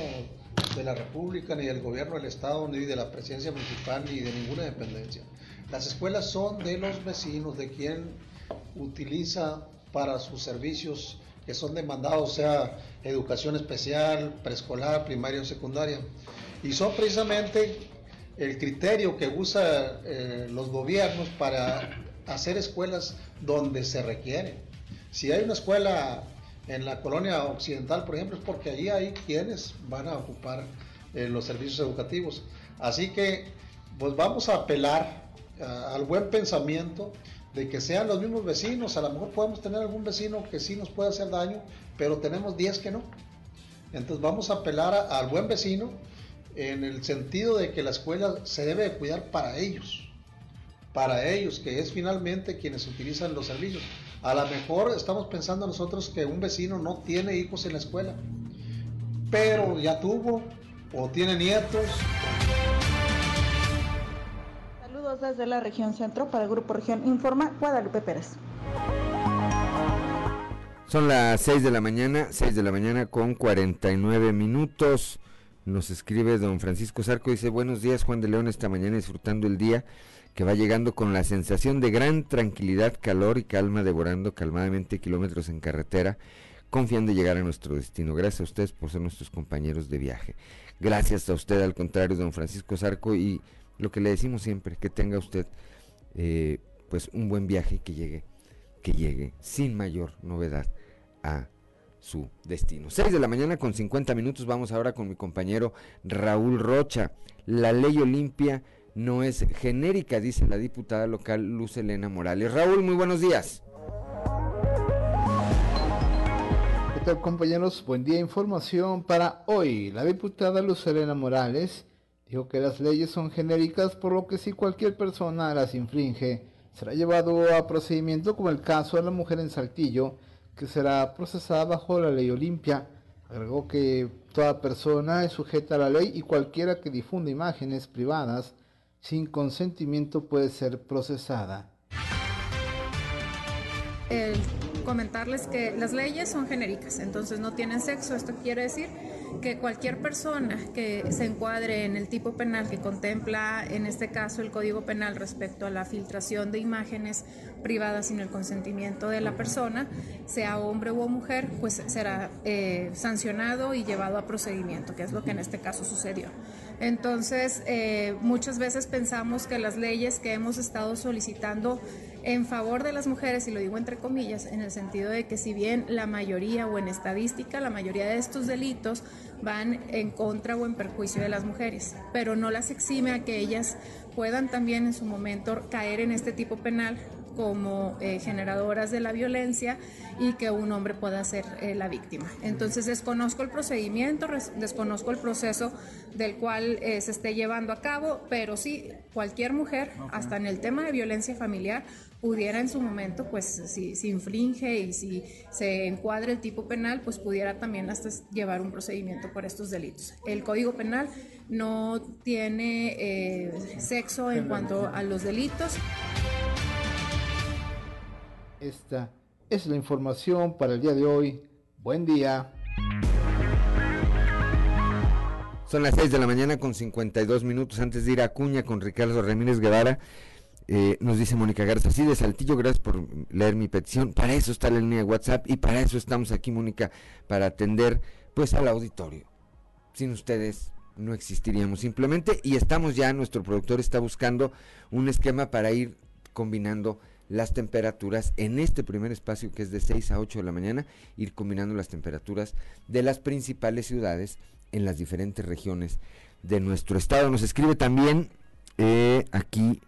de la República, ni del gobierno del Estado, ni de la presidencia municipal, ni de ninguna dependencia. Las escuelas son de los vecinos, de quien utiliza para sus servicios que son demandados, sea educación especial, preescolar, primaria o secundaria. Y son precisamente el criterio que usan eh, los gobiernos para hacer escuelas donde se requiere. Si hay una escuela en la colonia occidental, por ejemplo, es porque allí hay quienes van a ocupar eh, los servicios educativos. Así que, pues vamos a apelar al buen pensamiento de que sean los mismos vecinos. A lo mejor podemos tener algún vecino que sí nos puede hacer daño, pero tenemos 10 que no. Entonces vamos a apelar al buen vecino en el sentido de que la escuela se debe de cuidar para ellos, para ellos, que es finalmente quienes utilizan los servicios. A lo mejor estamos pensando nosotros que un vecino no tiene hijos en la escuela, pero ya tuvo o tiene nietos. Saludos desde la región centro para el Grupo Región Informa, Guadalupe Pérez. Son las 6 de la mañana, 6 de la mañana con 49 minutos. Nos escribe don Francisco Zarco, dice, buenos días Juan de León, esta mañana disfrutando el día que va llegando con la sensación de gran tranquilidad, calor y calma, devorando calmadamente kilómetros en carretera, confiando en llegar a nuestro destino. Gracias a ustedes por ser nuestros compañeros de viaje. Gracias a usted, al contrario, don Francisco Zarco, y lo que le decimos siempre, que tenga usted eh, pues un buen viaje, que llegue, que llegue sin mayor novedad a su destino. 6 de la mañana con 50 minutos, vamos ahora con mi compañero Raúl Rocha. La ley Olimpia no es genérica, dice la diputada local Luz Elena Morales. Raúl, muy buenos días. ¿Qué tal compañeros? Buen día, información para hoy. La diputada Luz Elena Morales dijo que las leyes son genéricas, por lo que si cualquier persona las infringe, será llevado a procedimiento como el caso de la mujer en Saltillo, que será procesada bajo la ley Olimpia. Agregó que toda persona es sujeta a la ley y cualquiera que difunda imágenes privadas sin consentimiento puede ser procesada. el comentarles que las leyes son genéricas, entonces no tienen sexo. Esto quiere decir que cualquier persona que se encuadre en el tipo penal que contempla, en este caso, el Código Penal respecto a la filtración de imágenes privada sin el consentimiento de la persona, sea hombre o mujer, pues será eh, sancionado y llevado a procedimiento, que es lo que en este caso sucedió. Entonces, eh, muchas veces pensamos que las leyes que hemos estado solicitando en favor de las mujeres, y lo digo entre comillas, en el sentido de que si bien la mayoría o en estadística, la mayoría de estos delitos van en contra o en perjuicio de las mujeres, pero no las exime a que ellas puedan también en su momento caer en este tipo penal como eh, generadoras de la violencia y que un hombre pueda ser eh, la víctima. Entonces desconozco el procedimiento, desconozco el proceso del cual eh, se esté llevando a cabo, pero sí, cualquier mujer, hasta en el tema de violencia familiar, pudiera en su momento, pues si, si infringe y si se encuadra el tipo penal, pues pudiera también hasta llevar un procedimiento por estos delitos. El Código Penal no tiene sexo en cuanto a los delitos. Esta es la información para el día de hoy. Buen día. Son las 6 de la mañana con 52 minutos antes de ir a Cuña con Ricardo Ramírez Guevara. Eh, nos dice Mónica Garza, sí, de Saltillo, gracias por leer mi petición. Para eso está la línea de WhatsApp y para eso estamos aquí, Mónica, para atender pues al auditorio. Sin ustedes no existiríamos simplemente y estamos ya, nuestro productor está buscando un esquema para ir combinando las temperaturas en este primer espacio que es de 6 a 8 de la mañana, ir combinando las temperaturas de las principales ciudades en las diferentes regiones de nuestro estado. Nos escribe también eh, aquí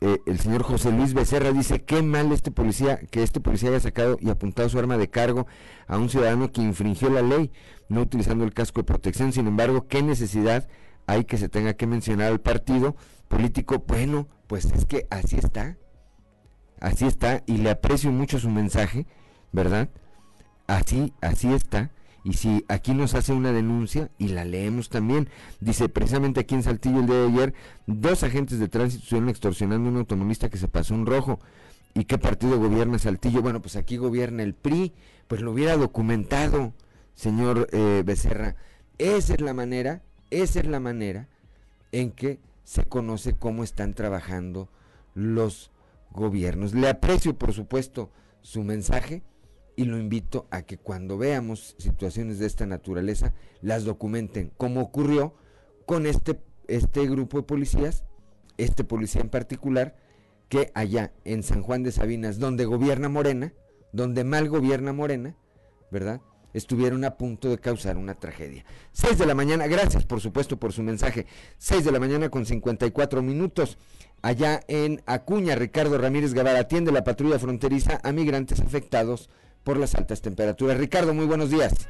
eh, el señor José Luis Becerra dice qué mal este policía que este policía haya sacado y apuntado su arma de cargo a un ciudadano que infringió la ley no utilizando el casco de protección. Sin embargo qué necesidad hay que se tenga que mencionar al partido político bueno pues es que así está así está, y le aprecio mucho su mensaje, ¿verdad? Así, así está. Y si aquí nos hace una denuncia y la leemos también, dice precisamente aquí en Saltillo el día de ayer, dos agentes de tránsito estuvieron extorsionando a un automovilista que se pasó un rojo. ¿Y qué partido gobierna Saltillo? Bueno, pues aquí gobierna el PRI, pues lo hubiera documentado, señor eh, Becerra. Esa es la manera, esa es la manera en que se conoce cómo están trabajando los gobiernos. Le aprecio, por supuesto, su mensaje y lo invito a que cuando veamos situaciones de esta naturaleza las documenten, como ocurrió con este, este grupo de policías, este policía en particular, que allá en San Juan de Sabinas, donde gobierna Morena, donde mal gobierna Morena, ¿verdad? Estuvieron a punto de causar una tragedia. 6 de la mañana, gracias por supuesto por su mensaje. 6 de la mañana con 54 minutos allá en Acuña. Ricardo Ramírez Guevara atiende la patrulla fronteriza a migrantes afectados por las altas temperaturas. Ricardo, muy buenos días.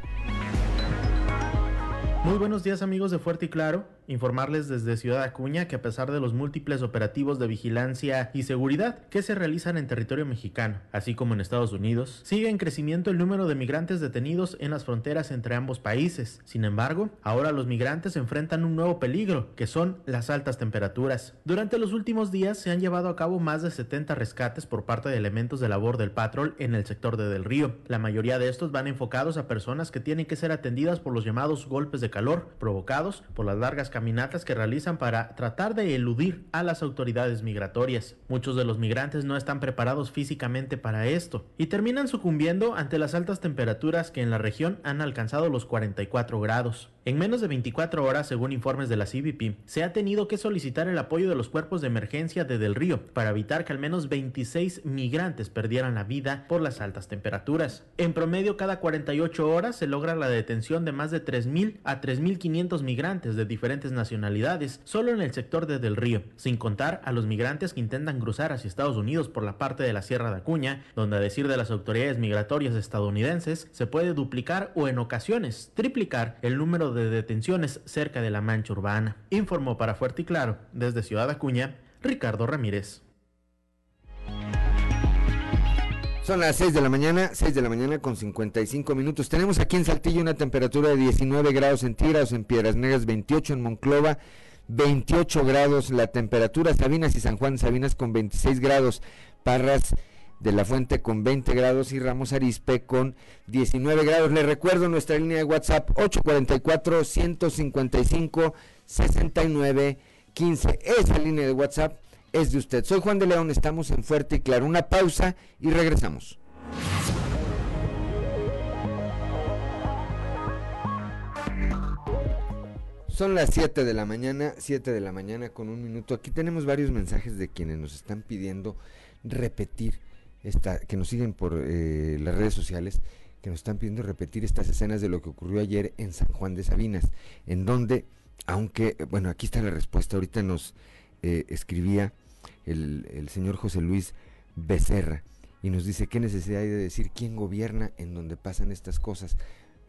Muy buenos días amigos de Fuerte y Claro. Informarles desde Ciudad Acuña que a pesar de los múltiples operativos de vigilancia y seguridad que se realizan en territorio mexicano, así como en Estados Unidos, sigue en crecimiento el número de migrantes detenidos en las fronteras entre ambos países. Sin embargo, ahora los migrantes enfrentan un nuevo peligro, que son las altas temperaturas. Durante los últimos días se han llevado a cabo más de 70 rescates por parte de elementos de labor del patrol en el sector de Del Río. La mayoría de estos van enfocados a personas que tienen que ser atendidas por los llamados golpes de calor provocados por las largas caminatas que realizan para tratar de eludir a las autoridades migratorias. Muchos de los migrantes no están preparados físicamente para esto y terminan sucumbiendo ante las altas temperaturas que en la región han alcanzado los 44 grados. En menos de 24 horas, según informes de la CBP, se ha tenido que solicitar el apoyo de los cuerpos de emergencia de Del Río para evitar que al menos 26 migrantes perdieran la vida por las altas temperaturas. En promedio, cada 48 horas se logra la detención de más de 3.000 a 3.500 migrantes de diferentes nacionalidades solo en el sector de Del Río, sin contar a los migrantes que intentan cruzar hacia Estados Unidos por la parte de la Sierra de Acuña, donde a decir de las autoridades migratorias estadounidenses se puede duplicar o en ocasiones triplicar el número de de detenciones cerca de la mancha urbana. Informó para Fuerte y Claro, desde Ciudad Acuña, Ricardo Ramírez. Son las 6 de la mañana, 6 de la mañana con 55 minutos. Tenemos aquí en Saltillo una temperatura de 19 grados centígrados, en Piedras Negras 28, en Monclova 28 grados la temperatura, Sabinas y San Juan Sabinas con 26 grados, Parras de la Fuente con 20 grados y Ramos Arispe con 19 grados. Le recuerdo nuestra línea de WhatsApp 844 155 69 15. Esa línea de WhatsApp es de usted. Soy Juan de León, estamos en Fuerte y Claro. Una pausa y regresamos. Son las 7 de la mañana, 7 de la mañana con un minuto. Aquí tenemos varios mensajes de quienes nos están pidiendo repetir, que nos siguen por eh, las redes sociales, que nos están pidiendo repetir estas escenas de lo que ocurrió ayer en San Juan de Sabinas, en donde, aunque, bueno, aquí está la respuesta, ahorita nos eh, escribía el, señor José Luis Becerra y nos dice, ¿qué necesidad hay de decir quién gobierna en donde pasan estas cosas?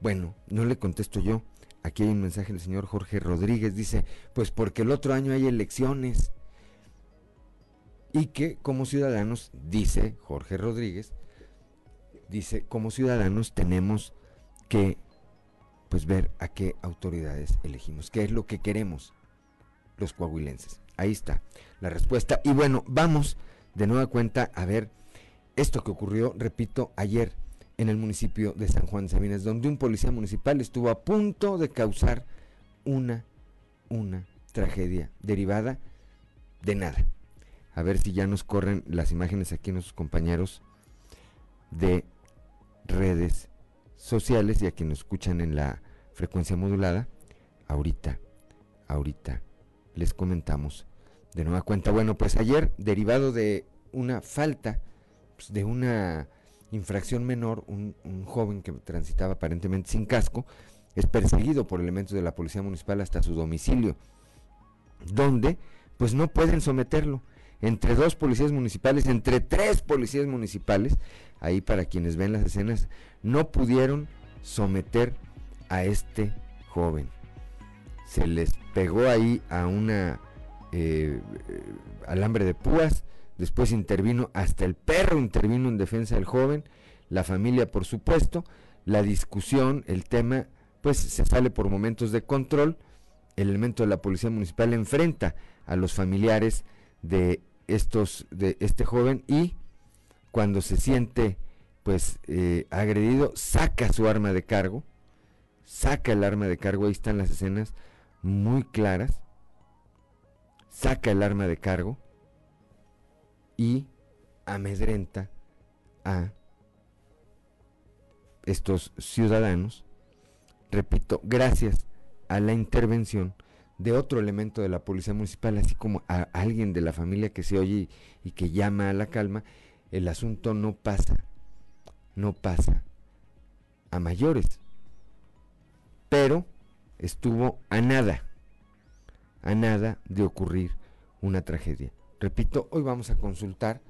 Bueno, no le contesto yo Aquí hay un mensaje del señor Jorge Rodríguez, dice, pues porque el otro año hay elecciones. Y que como ciudadanos, dice Jorge Rodríguez, dice, como ciudadanos tenemos que pues ver a qué autoridades elegimos, qué es lo que queremos los coahuilenses. Ahí está la respuesta. Y bueno, vamos de nueva cuenta a ver esto que ocurrió, repito, ayer en el municipio de San Juan de Sabinas, donde un policía municipal estuvo a punto de causar una, una tragedia derivada de nada. A ver si ya nos corren las imágenes aquí nuestros compañeros de redes sociales y a quienes escuchan en la frecuencia modulada. Ahorita, ahorita les comentamos de nueva cuenta. Bueno, pues ayer, derivado de una falta, pues de una infracción menor, un, joven que transitaba aparentemente sin casco, es perseguido por elementos de la policía municipal hasta su domicilio, donde pues no pueden someterlo. Entre dos policías municipales, entre tres policías municipales, ahí para quienes ven las escenas, no pudieron someter a este joven. Se les pegó ahí a una eh, eh, alambre de púas, después intervino, hasta el perro intervino en defensa del joven, la familia por supuesto, la discusión, el tema, pues se sale por momentos de control, el elemento de la policía municipal enfrenta a los familiares de estos, de este joven y cuando se siente pues eh, agredido, saca su arma de cargo, saca el arma de cargo, ahí están las escenas muy claras, saca el arma de cargo, y amedrenta a estos ciudadanos, repito, gracias a la intervención de otro elemento de la policía municipal, así como a alguien de la familia que se oye y, que llama a la calma, el asunto no pasa, no pasa a mayores, pero estuvo a nada, a nada de ocurrir una tragedia. Repito, hoy vamos a consultar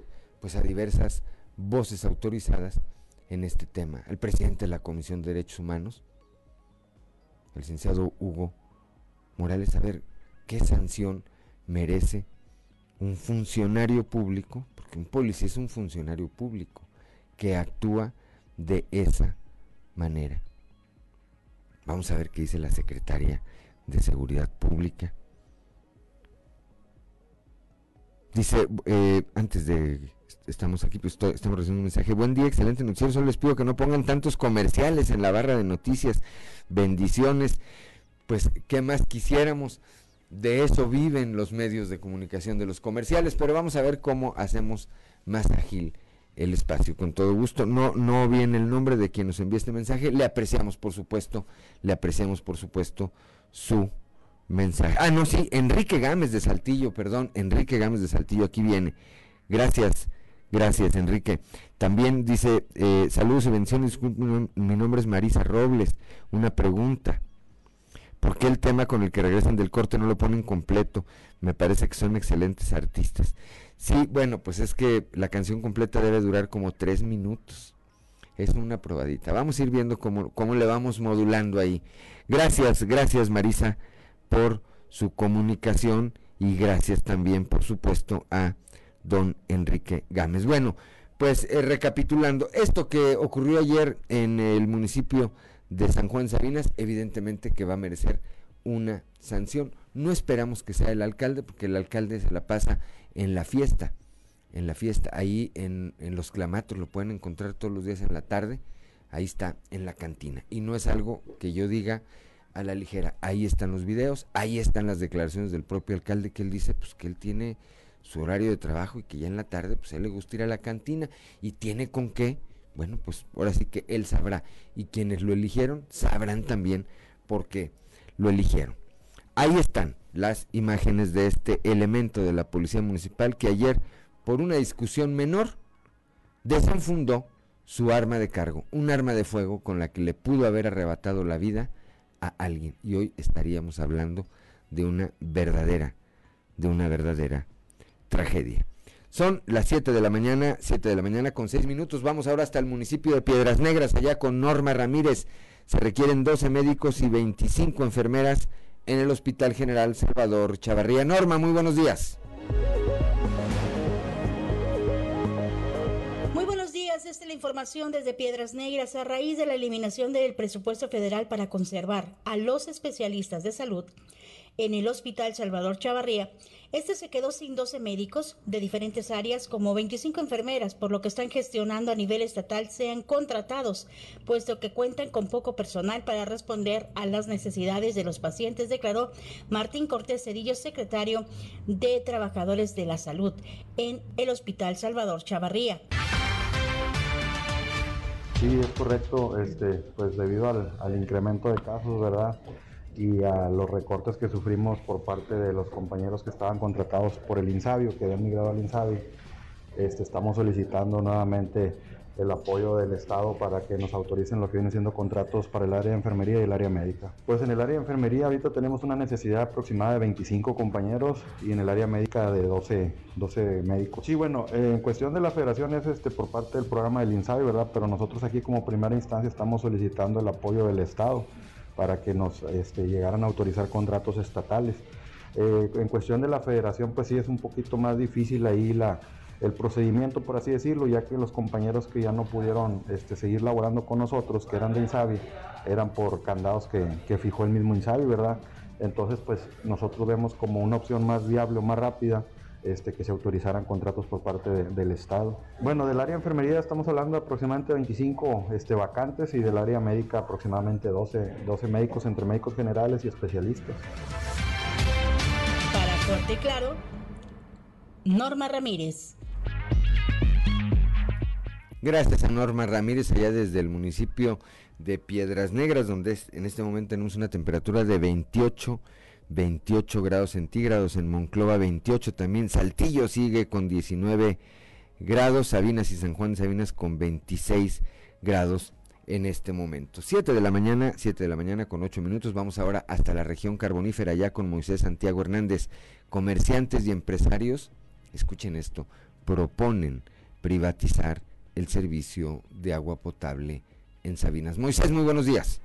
pues a diversas voces autorizadas en este tema. El presidente de la Comisión de Derechos Humanos, el licenciado Hugo Morales, a ver qué sanción merece un funcionario público, porque un policía es un funcionario público, que actúa de esa manera. Vamos a ver qué dice la secretaria de Seguridad Pública. Dice, eh, antes de, estamos aquí, pues estamos recibiendo un mensaje, buen día, excelente noticiero, solo les pido que no pongan tantos comerciales en la barra de noticias, bendiciones, pues, ¿qué más quisiéramos? De eso viven los medios de comunicación, de los comerciales, pero vamos a ver cómo hacemos más ágil el espacio, con todo gusto. No, no viene el nombre de quien nos envía este mensaje, le apreciamos, por supuesto, le apreciamos, por supuesto, su mensaje. Ah, no, sí, Enrique Gámez de Saltillo, perdón, Enrique Gámez de Saltillo, aquí viene. Gracias, gracias, Enrique. También dice, eh, saludos y bendiciones, mi nombre es Marisa Robles. Una pregunta. ¿Por qué el tema con el que regresan del corte no lo ponen completo? Me parece que son excelentes artistas. Sí, bueno, pues es que la canción completa debe durar como tres minutos. Es una probadita. Vamos a ir viendo cómo, cómo le vamos modulando ahí. Gracias, gracias Marisa por su comunicación y gracias también, por supuesto, a don Enrique Gámez. Bueno, pues eh, recapitulando, esto que ocurrió ayer en el municipio de San Juan Sabinas, evidentemente que va a merecer una sanción. No esperamos que sea el alcalde, porque el alcalde se la pasa en la fiesta, en la fiesta, ahí en, en los clamatos, lo pueden encontrar todos los días en la tarde, ahí está, en la cantina. Y no es algo que yo diga, a la ligera. Ahí están los videos, ahí están las declaraciones del propio alcalde que él dice pues que él tiene su horario de trabajo y que ya en la tarde pues él le gusta ir a la cantina y tiene con qué, bueno, pues ahora sí que él sabrá y quienes lo eligieron sabrán también por qué lo eligieron. Ahí están las imágenes de este elemento de la Policía Municipal que ayer, por una discusión menor, desenfundó su arma de cargo, un arma de fuego con la que le pudo haber arrebatado la vida a alguien. Y hoy estaríamos hablando de una verdadera, de una verdadera tragedia. Son las 7 de la mañana, 7 de la mañana con 6 minutos. Vamos ahora hasta el municipio de Piedras Negras, allá con Norma Ramírez. Se requieren 12 médicos y 25 enfermeras en el Hospital General Salvador Chavarría. Norma, muy buenos días. Muy buenos días, esta es la información desde Piedras Negras. A raíz de la eliminación del presupuesto federal para conservar a los especialistas de salud en el Hospital Salvador Chavarría, este se quedó sin 12 médicos de diferentes áreas como 25 enfermeras, por lo que están gestionando a nivel estatal sean contratados, puesto que cuentan con poco personal para responder a las necesidades de los pacientes, declaró Martín Cortés Cedillo, secretario de Trabajadores de la Salud en el Hospital Salvador Chavarría. Sí, es correcto, este, pues debido al, al incremento de casos, ¿verdad? Y a los recortes que sufrimos por parte de los compañeros que estaban contratados por el INSABIO, que habían migrado al INSABI. Este, estamos solicitando nuevamente el apoyo del Estado para que nos autoricen lo que vienen siendo contratos para el área de enfermería y el área médica. Pues en el área de enfermería ahorita tenemos una necesidad aproximada de 25 compañeros y en el área médica de 12, 12 médicos. Sí, bueno, en cuestión de la federación es este, por parte del programa del INSABI, ¿verdad? Pero nosotros aquí como primera instancia estamos solicitando el apoyo del Estado para que nos este, llegaran a autorizar contratos estatales. Eh, en cuestión de la federación, pues sí es un poquito más difícil ahí la, el procedimiento, por así decirlo, ya que los compañeros que ya no pudieron este, seguir laborando con nosotros, que eran de Insabi, eran por candados que, que fijó el mismo Insabi, ¿verdad? Entonces, pues nosotros vemos como una opción más viable o más rápida este, que se autorizaran contratos por parte del Estado. Bueno, del área de enfermería estamos hablando de aproximadamente 25 este, vacantes y del área médica aproximadamente 12, 12 médicos entre médicos generales y especialistas. Para Fuerte y Claro, Norma Ramírez. Gracias a Norma Ramírez, allá desde el municipio de Piedras Negras, donde en este momento tenemos una temperatura de 28 28 grados centígrados, en Monclova 28 también, Saltillo sigue con 19 grados, Sabinas y San Juan de Sabinas con 26 grados en este momento. 7 de la mañana, 7 de la mañana con 8 minutos, vamos ahora hasta la región carbonífera, ya con Moisés Santiago Hernández. Comerciantes y empresarios, escuchen esto, proponen privatizar el servicio de agua potable en Sabinas. Moisés, muy buenos días.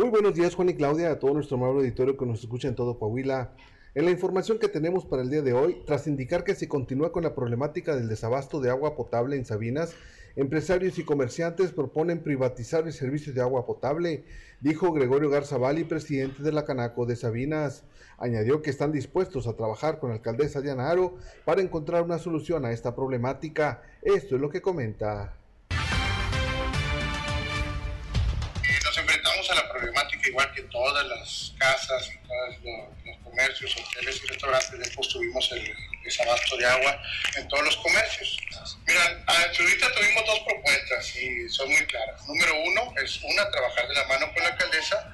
Muy buenos días Juan y Claudia, a todo nuestro amable auditorio que nos escucha en todo Coahuila. En la información que tenemos para el día de hoy, tras indicar que se continúa con la problemática del desabasto de agua potable en Sabinas, empresarios y comerciantes proponen privatizar el servicio de agua potable, dijo Gregorio Garzabali, presidente de la Canaco de Sabinas. Añadió que están dispuestos a trabajar con la alcaldesa Diana Aro para encontrar una solución a esta problemática. Esto es lo que comenta. Igual que todas las casas y todos los, comercios, hoteles y restaurantes, después tuvimos el desabasto de agua en todos los comercios. Mira, ahorita tuvimos dos propuestas y son muy claras. Número uno es una, trabajar de la mano con la alcaldesa.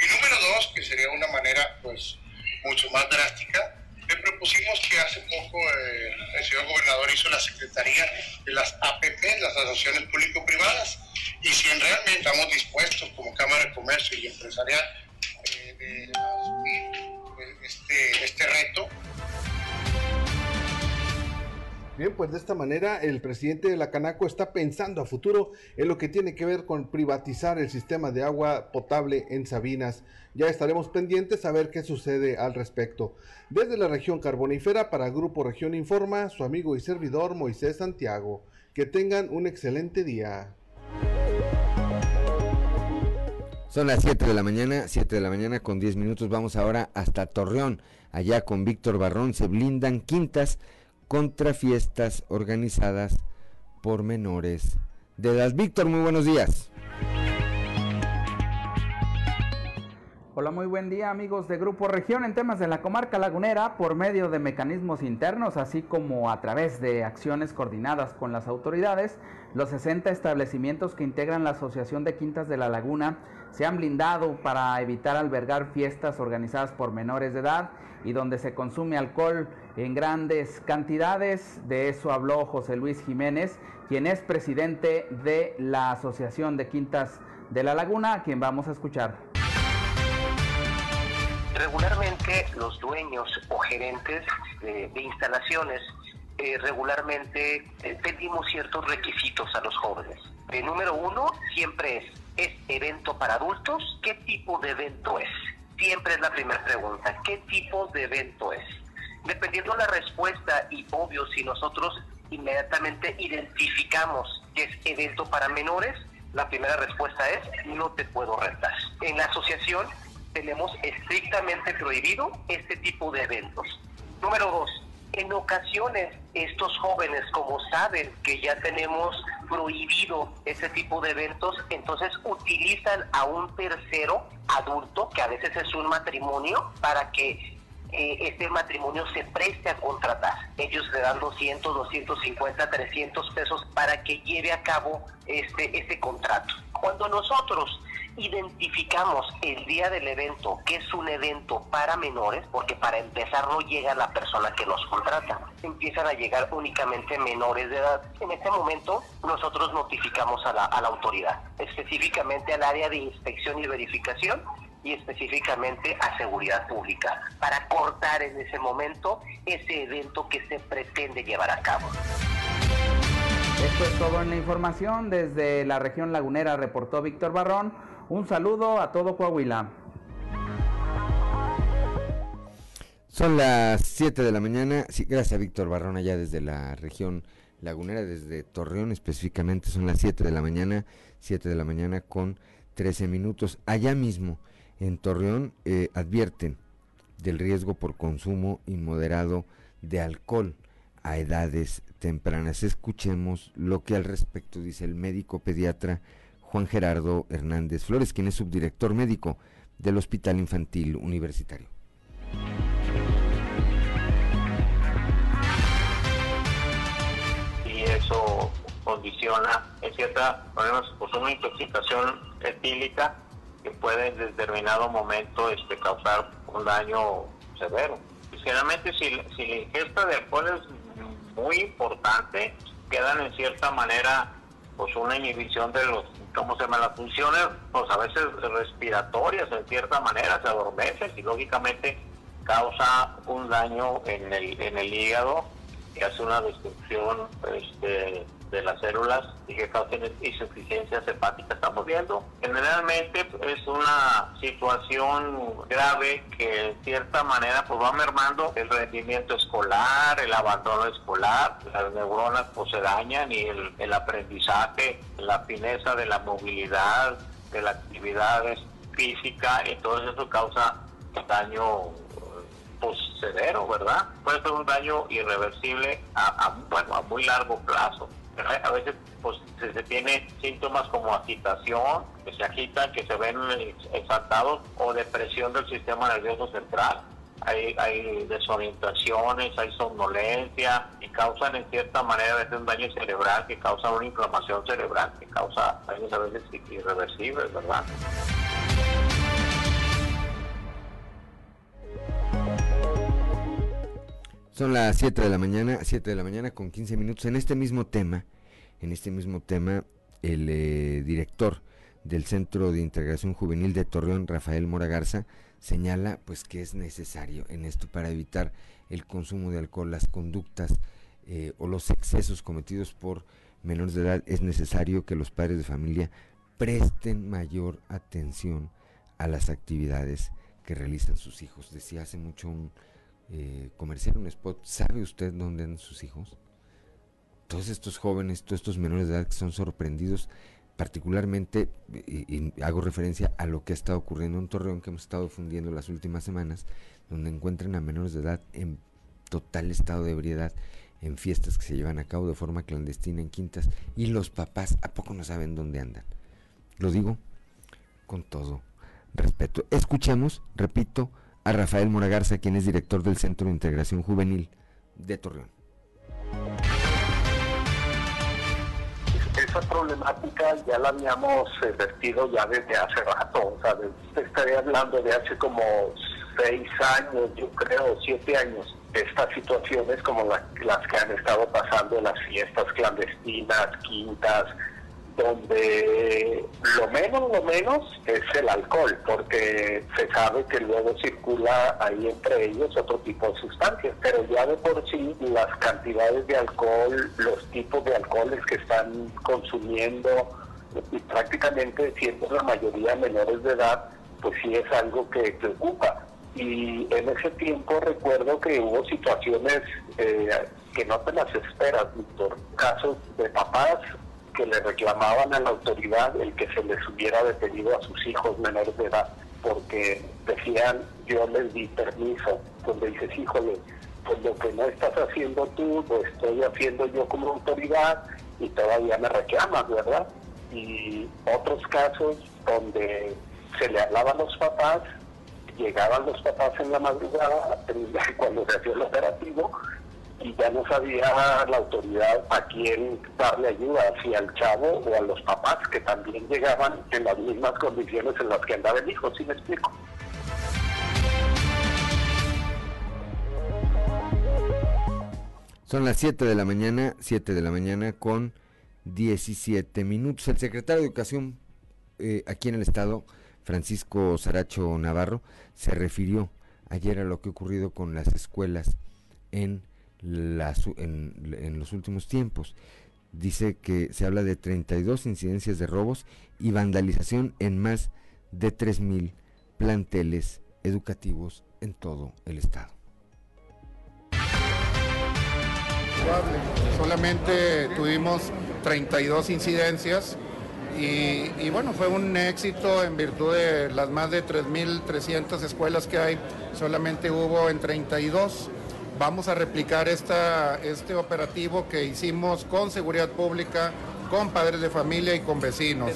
Y número dos, que sería una manera pues mucho más drástica, le propusimos que hace poco eh, el señor gobernador hizo la secretaría de las APP, las asociaciones público-privadas, y si realmente estamos dispuestos como Cámara de Comercio y Empresarial eh, de asumir este, este reto, Bien, pues de esta manera el presidente de la Canaco está pensando a futuro en lo que tiene que ver con privatizar el sistema de agua potable en Sabinas. Ya estaremos pendientes a ver qué sucede al respecto. Desde la región carbonífera para Grupo Región Informa, su amigo y servidor Moisés Santiago. Que tengan un excelente día. Son las 7 de la mañana, 7 de la mañana con 10 minutos. Vamos ahora hasta Torreón. Allá con Víctor Barrón se blindan quintas contra fiestas organizadas por menores de edad. Víctor, muy buenos días. Hola, muy buen día amigos de Grupo Región en temas de la comarca lagunera por medio de mecanismos internos, así como a través de acciones coordinadas con las autoridades. Los 60 establecimientos que integran la Asociación de Quintas de la Laguna se han blindado para evitar albergar fiestas organizadas por menores de edad y donde se consume alcohol en grandes cantidades. De eso habló José Luis Jiménez, quien es presidente de la Asociación de Quintas de la Laguna, a quien vamos a escuchar. Regularmente los dueños o gerentes de, de instalaciones eh, regularmente eh, pedimos ciertos requisitos a los jóvenes. El número uno siempre es, ¿es evento para adultos? ¿Qué tipo de evento es? Siempre es la primera pregunta, ¿qué tipo de evento es? Dependiendo de la respuesta, y obvio, si nosotros inmediatamente identificamos que es evento para menores, la primera respuesta es, no te puedo rentar. En la asociación tenemos estrictamente prohibido este tipo de eventos. Número dos, en ocasiones estos jóvenes, como saben que ya tenemos prohibido ese tipo de eventos, entonces utilizan a un tercero adulto, que a veces es un matrimonio, para que eh, este matrimonio se preste a contratar. Ellos le dan 200, 250, 300 pesos para que lleve a cabo este, este contrato. Cuando nosotros identificamos el día del evento que es un evento para menores, porque para empezar no llega la persona que nos contrata, empiezan a llegar únicamente menores de edad. En este momento nosotros notificamos a la, a la autoridad, específicamente al área de inspección y verificación y específicamente a seguridad pública, para cortar en ese momento ese evento que se pretende llevar a cabo. Esto es todo en la información. Desde la región lagunera reportó Víctor Barrón. Un saludo a todo Coahuila. Son las 7 de la mañana. Gracias a Víctor Barrón allá desde la región lagunera, desde Torreón específicamente. Son las 7 de la mañana, 7 de la mañana con 13 minutos. Allá mismo, en Torreón, eh, advierten del riesgo por consumo inmoderado de alcohol a edades tempranas. Escuchemos lo que al respecto dice el médico pediatra Juan Gerardo Hernández Flores, quien es subdirector médico del Hospital Infantil Universitario. Y eso condiciona, en cierta manera, pues una intoxicación etílica que puede en determinado momento este, causar un daño severo. Generalmente si, si la ingesta de alcohol es muy importante, quedan en cierta manera pues una inhibición de los, ¿cómo se llama? Las funciones, pues a veces respiratorias en cierta manera, se adormecen y lógicamente causa un daño en el, en el hígado que hace una destrucción este, de las células y que causen insuficiencias hepáticas. Estamos viendo, generalmente es una situación grave que en cierta manera pues va mermando el rendimiento escolar, el abandono escolar, las neuronas pues se dañan y el, el aprendizaje, la fineza de la movilidad, de la actividad física, todo eso causa daño pues ¿verdad? Puede ser un daño irreversible bueno, a muy largo plazo a veces pues se, tiene síntomas como agitación, que se agitan, que se ven exaltados o depresión del sistema nervioso central. Hay, hay desorientaciones, hay somnolencia y causan en cierta manera a veces un daño cerebral que causa una inflamación cerebral que causa daños a veces irreversibles, ¿verdad? Son las 7 de la mañana, 7 de la mañana con 15 minutos. En este mismo tema, en este mismo tema, el eh, director del Centro de Integración Juvenil de Torreón, Rafael Mora Garza, señala pues que es necesario en esto para evitar el consumo de alcohol, las conductas eh, o los excesos cometidos por menores de edad, es necesario que los padres de familia presten mayor atención a las actividades que realizan sus hijos. Decía hace mucho un eh, comercial, un spot, ¿sabe usted dónde andan sus hijos? Todos estos jóvenes, todos estos menores de edad que son sorprendidos, particularmente, y, hago referencia a lo que ha estado ocurriendo en Torreón, que hemos estado difundiendo las últimas semanas, donde encuentran a menores de edad en total estado de ebriedad en fiestas que se llevan a cabo de forma clandestina en quintas y los papás a poco no saben dónde andan. Lo digo con todo respeto. Escuchemos, repito, a Rafael Moragarza, quien es director del Centro de Integración Juvenil de Torreón. Esa problemática ya la habíamos eh, vertido ya desde hace rato, o sea, estaría hablando de hace como seis años, yo creo, siete años. Estas situaciones como la- las que han estado pasando las fiestas clandestinas, quintas, donde lo menos, lo menos es el alcohol, porque se sabe que luego circula ahí entre ellos otro tipo de sustancias, pero ya de por sí las cantidades de alcohol, los tipos de alcoholes que están consumiendo, y prácticamente siendo la mayoría menores de edad, pues sí es algo que preocupa. Y en ese tiempo recuerdo que hubo situaciones eh, que no te las esperas, Víctor. Casos de papás que le reclamaban a la autoridad el que se les hubiera detenido a sus hijos menores de edad, porque decían, yo les di permiso, donde dices, híjole, pues lo que no estás haciendo tú, lo estoy haciendo yo como autoridad y todavía me reclamas, ¿verdad? Y otros casos donde se le hablaba a los papás, llegaban los papás en la madrugada, [laughs] cuando se hacía el operativo, y ya no sabía la autoridad a quién darle ayuda, si al chavo o a los papás que también llegaban en las mismas condiciones en las que andaba el hijo, ¿sí me explico? Son las 7 de la mañana, 7 de la mañana con 17 minutos. El secretario de Educación eh, aquí en el estado, Francisco Saracho Navarro, se refirió ayer a lo que ha ocurrido con las escuelas en, las, en, los últimos tiempos. Dice que se habla de 32 incidencias de robos y vandalización en más de 3.000 planteles educativos en todo el estado. Solamente tuvimos 32 incidencias y, y, bueno, fue un éxito en virtud de las más de 3.300 escuelas que hay, solamente hubo en 32. Vamos a replicar esta, este operativo que hicimos con seguridad pública, con padres de familia y con vecinos.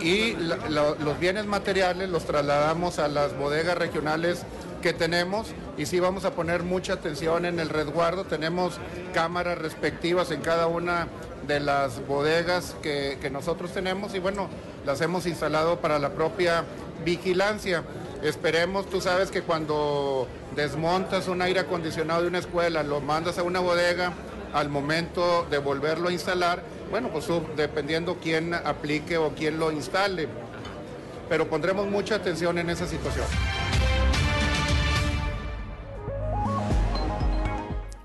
Y la, la, los bienes materiales los trasladamos a las bodegas regionales que tenemos y sí vamos a poner mucha atención en el resguardo. Tenemos cámaras respectivas en cada una de las bodegas que, que, nosotros tenemos y bueno, las hemos instalado para la propia vigilancia. Esperemos, tú sabes que cuando desmontas un aire acondicionado de una escuela, lo mandas a una bodega, al momento de volverlo a instalar, bueno, pues dependiendo quién aplique o quién lo instale. Pero pondremos mucha atención en esa situación.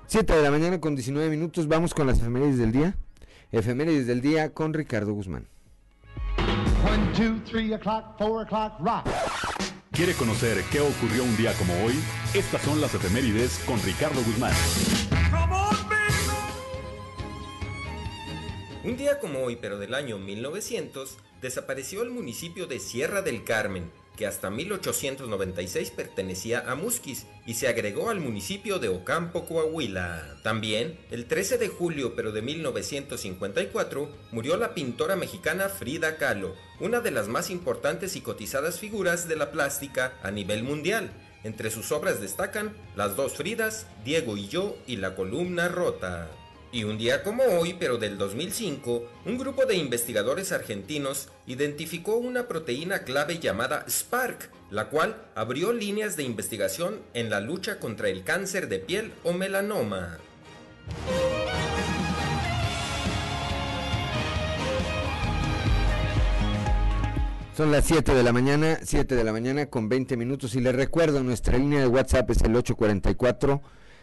7 de la mañana con 19 minutos, vamos con las efemérides del día. Efemérides del día con Ricardo Guzmán. One, two, three o'clock, four o'clock, rock. ¿Quiere conocer qué ocurrió un día como hoy? Estas son las efemérides con Ricardo Guzmán. Un día como hoy, pero del año 1900, desapareció el municipio de Sierra del Carmen, que hasta 1896 pertenecía a Musquis y se agregó al municipio de Ocampo, Coahuila. También, el 13 de julio pero de 1954, murió la pintora mexicana Frida Kahlo, una de las más importantes y cotizadas figuras de la plástica a nivel mundial. Entre sus obras destacan Las dos Fridas, Diego y yo y La columna rota. Y un día como hoy, pero del 2005, un grupo de investigadores argentinos identificó una proteína clave llamada Spark, la cual abrió líneas de investigación en la lucha contra el cáncer de piel o melanoma. Son las 7 de la mañana, 7 de la mañana con 20 minutos y les recuerdo, nuestra línea de WhatsApp es el 844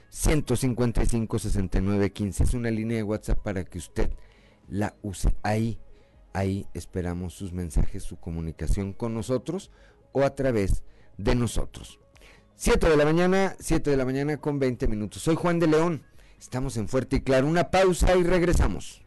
155 69 15. Es una línea de WhatsApp para que usted la use. Ahí, ahí esperamos sus mensajes, su comunicación con nosotros o a través de nosotros. 7 de la mañana, 7 de la mañana con 20 minutos. Soy Juan de León. Estamos en Fuerte y Claro. Una pausa y regresamos.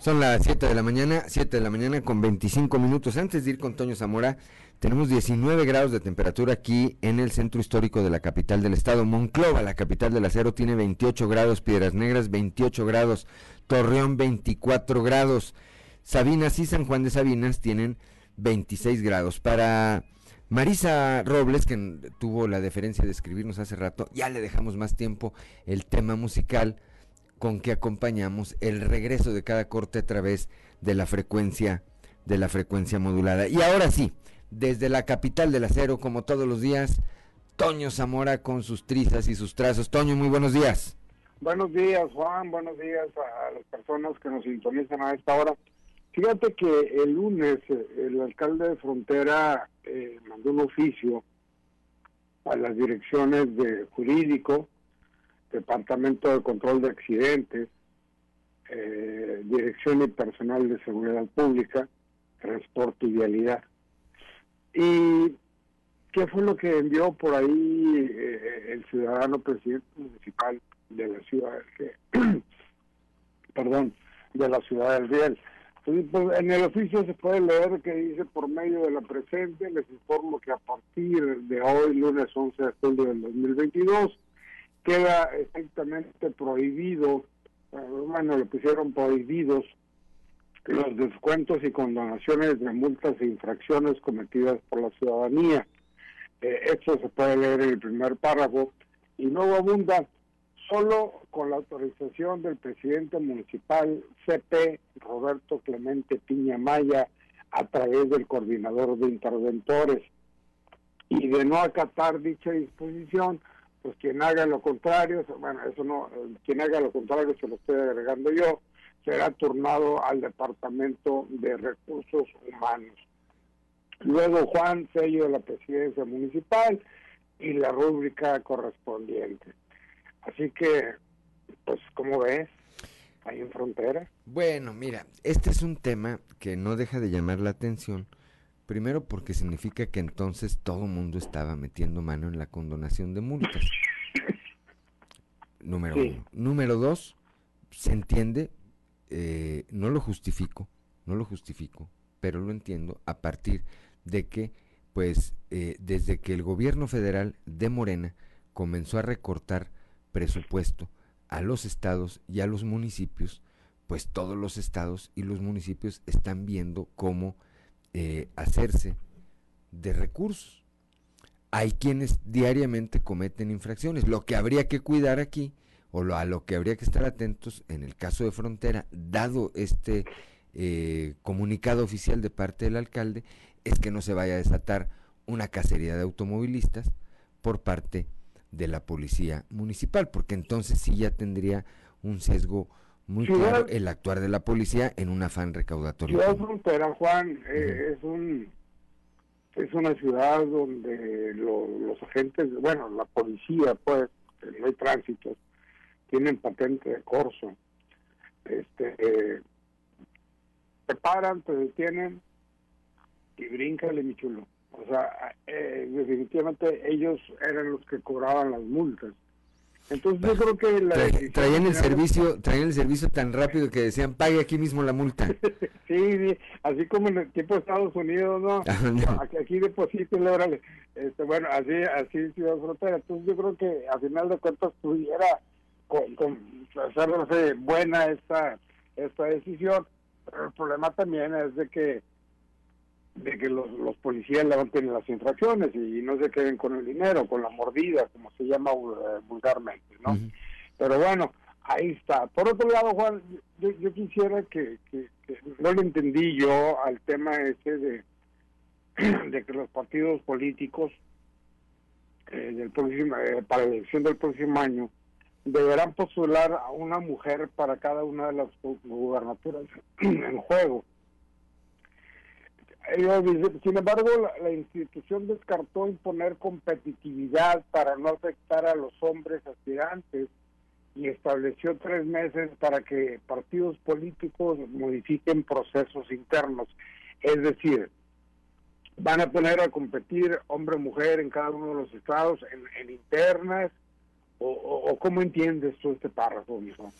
Son las 7 de la mañana, 7 de la mañana con 25 minutos. Antes de ir con Toño Zamora, Tenemos 19 grados de temperatura aquí en el centro histórico de la capital del estado. Monclova, la capital del acero, tiene 28 grados. Piedras Negras, 28 grados. Torreón, 24 grados. Sabinas y San Juan de Sabinas tienen 26 grados. Para Marisa Robles, que tuvo la deferencia de escribirnos hace rato, ya le dejamos más tiempo el tema musical con que acompañamos el regreso de cada corte a través de la frecuencia de la frecuencia modulada. Y ahora sí, desde la capital del acero, como todos los días, Toño Zamora con sus trizas y sus trazos. Toño, muy buenos días. Buenos días, Juan. Buenos días a las personas que nos sintonizan a esta hora. Fíjate que el lunes eh, el alcalde de Frontera eh, mandó un oficio a las direcciones de jurídico, Departamento de Control de Accidentes, eh, Dirección y Personal de Seguridad Pública, Transporte y Vialidad. ¿Y qué fue lo que envió por ahí el ciudadano presidente municipal de la ciudad, [clears throat] perdón, de la ciudad del Riel? Pues, en el oficio se puede leer que dice por medio de la presente, les informo que a partir de hoy, lunes 11 de julio del 2022, queda estrictamente prohibido, eh, bueno, le pusieron prohibidos los descuentos y condonaciones de multas e infracciones cometidas por la ciudadanía. Eh, esto se puede leer en el primer párrafo y luego abunda solo con la autorización del presidente municipal CP Roberto Clemente Piña Maya a través del coordinador de interventores y de no acatar dicha disposición, pues quien haga lo contrario, bueno, eso no, quien haga lo contrario se lo estoy agregando yo, será turnado al Departamento de Recursos Humanos. Luego Juan, sello de la presidencia municipal y la rúbrica correspondiente. Así que, pues, ¿cómo ves? Ahí en frontera. Bueno, mira, este es un tema que no deja de llamar la atención. Primero porque significa que entonces todo el mundo estaba metiendo mano en la condonación de multas. Número uno. Número dos, se entiende, eh, no lo justifico, no lo justifico, pero lo entiendo a partir de que, pues, eh, desde que el gobierno federal de Morena comenzó a recortar presupuesto a los estados y a los municipios, pues todos los estados y los municipios están viendo cómo eh, hacerse de recursos. Hay quienes diariamente cometen infracciones. Lo que habría que cuidar aquí, o lo, a lo que habría que estar atentos en el caso de frontera, dado este eh, comunicado oficial de parte del alcalde, es que no se vaya a desatar una cacería de automovilistas por parte de la policía municipal, porque entonces sí ya tendría un sesgo muy claro el actuar de la policía en un afán recaudatorio. Ciudad Frontera, Juan, eh, es un es una ciudad donde los agentes, bueno, la policía, pues, no hay tránsito, tienen patente de corso. Este, eh, te paran, te detienen y bríncale, mi chulo. O sea, eh, definitivamente ellos eran los que cobraban las multas. Entonces yo creo que la traían el servicio, traían el servicio tan rápido que decían pague aquí mismo la multa. [laughs] sí, así como en el tiempo de Estados Unidos, ¿no? [laughs] Ah, aquí, aquí depositen, órale. Este, bueno, así, así Ciudad Frontera. Entonces yo creo que a final de cuentas pudiera con, con hacerse buena esta, esta decisión. Pero el problema también es de que de que los, los policías levanten las infracciones y no se queden con el dinero, con la mordida, como se llama eh, vulgarmente, ¿no? Pero bueno, ahí está. Por otro lado, Juan, yo, yo quisiera que, que, no le entendí yo al tema ese de, [clears throat] de que los partidos políticos eh, del próximo, eh, para la elección del próximo año deberán postular a una mujer para cada una de las gubernaturas [clears throat] en juego sin embargo, la, institución descartó imponer competitividad para no afectar a los hombres aspirantes y estableció tres meses para que partidos políticos modifiquen procesos internos. Es decir, van a poner a competir hombre-mujer en cada uno de los estados, en, internas, o, cómo entiendes tú este párrafo, mijo?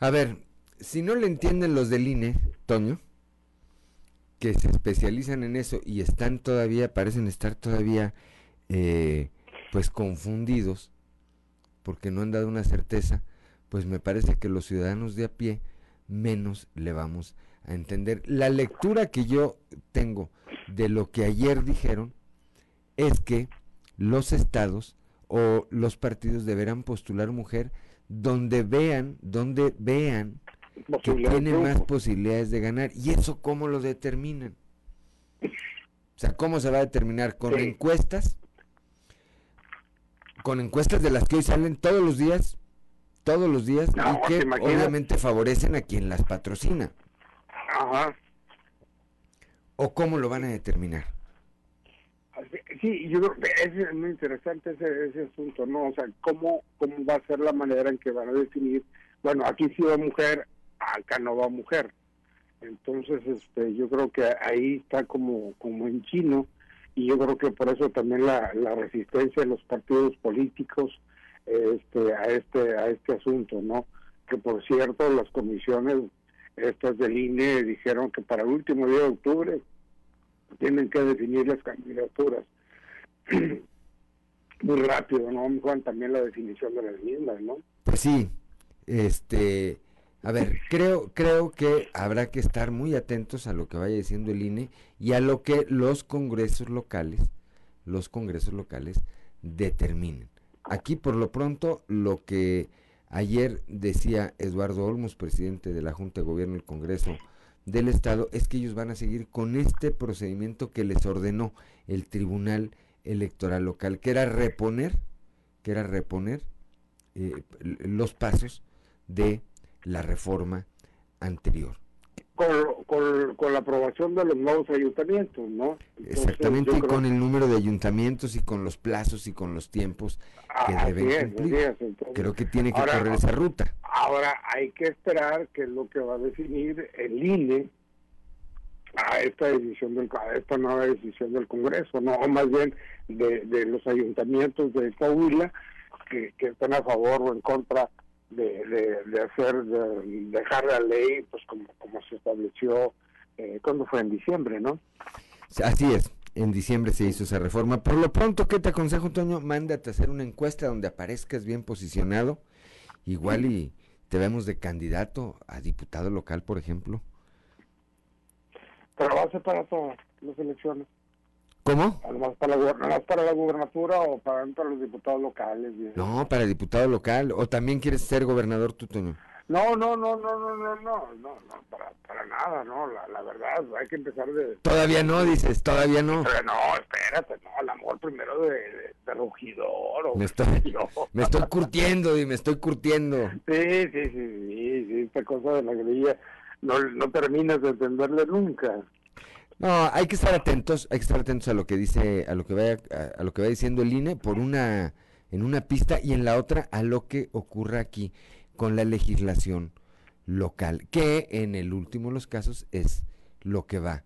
A ver, si no le entienden los del INE, Toño, que se especializan en eso y están todavía, parecen estar todavía eh, pues confundidos porque no han dado una certeza, pues me parece que los ciudadanos de a pie menos le vamos a entender. La lectura que yo tengo de lo que ayer dijeron es que los estados o los partidos deberán postular mujer donde vean, donde vean que tiene más posibilidades de ganar. ¿Y eso cómo lo determinan? [laughs] O sea, ¿cómo se va a determinar? ¿Con encuestas? ¿Con encuestas de las que hoy salen todos los días? Todos los días y que obviamente favorecen a quien las patrocina. Ajá. ¿O cómo lo van a determinar? Sí, yo creo que es muy interesante ese, ese asunto, ¿no? O sea, ¿cómo, ¿cómo va a ser la manera en que van a definir? Bueno, aquí sí va mujer, acá no va mujer. Entonces, este, yo creo que ahí está como, como en chino y yo creo que por eso también la, la resistencia de los partidos políticos este, a este a este asunto, ¿no? Que por cierto las comisiones estas del INE dijeron que para el último día de octubre tienen que definir las candidaturas. [clears throat] Muy rápido, ¿no? Juan, también la definición de las mismas, ¿no? Pues sí, este, a ver, creo, creo que habrá que estar muy atentos a lo que vaya diciendo el INE y a lo que los congresos locales, los congresos locales determinen. Aquí por lo pronto lo que ayer decía Eduardo Olmos, presidente de la Junta de Gobierno del Congreso del Estado es que ellos van a seguir con este procedimiento que les ordenó el Tribunal Electoral Local, que era reponer, que era reponer eh, los pasos de la reforma anterior. Con, con, la aprobación de los nuevos ayuntamientos, ¿no? Exactamente, y con el número de ayuntamientos y con los plazos y con los tiempos que deben cumplir. creo que tiene que correr esa ruta. Ahora hay que esperar qué es lo que va a definir el INE a esta decisión del a esta nueva decisión del Congreso, no o más bien de, de los ayuntamientos de Coahuila que, que están a favor o en contra de, de, hacer de dejar la ley pues como como se estableció eh, cuando fue en diciembre, ¿no? Así es. En diciembre se hizo esa reforma. Por lo pronto, ¿qué te aconsejo, Toño? Mándate a hacer una encuesta donde aparezcas bien posicionado. Igual y te vemos de candidato a diputado local, por ejemplo. Pero va a ser para todas las elecciones. ¿Cómo? Nomás para, la, para la gubernatura o para, para los diputados locales. No, para el diputado local. ¿O también quieres ser gobernador tú, Toño? No, no, no, no, no, no, no, no, para, para nada, no, la, la, verdad, hay que empezar de... Todavía no, dices, todavía no. Pero no, espérate, no, el amor primero de, de, de rugidor o... Me estoy, [laughs] me estoy curtiendo, y me estoy curtiendo. Sí, sí, sí, sí, sí esta cosa de la grilla no, no terminas de entenderle nunca. No, hay que estar atentos, hay que estar atentos a lo que dice, a lo que vaya, a, a lo que va diciendo el INE por una, en una pista y en la otra a lo que ocurra aquí con la legislación local, que en el último de los casos es lo que va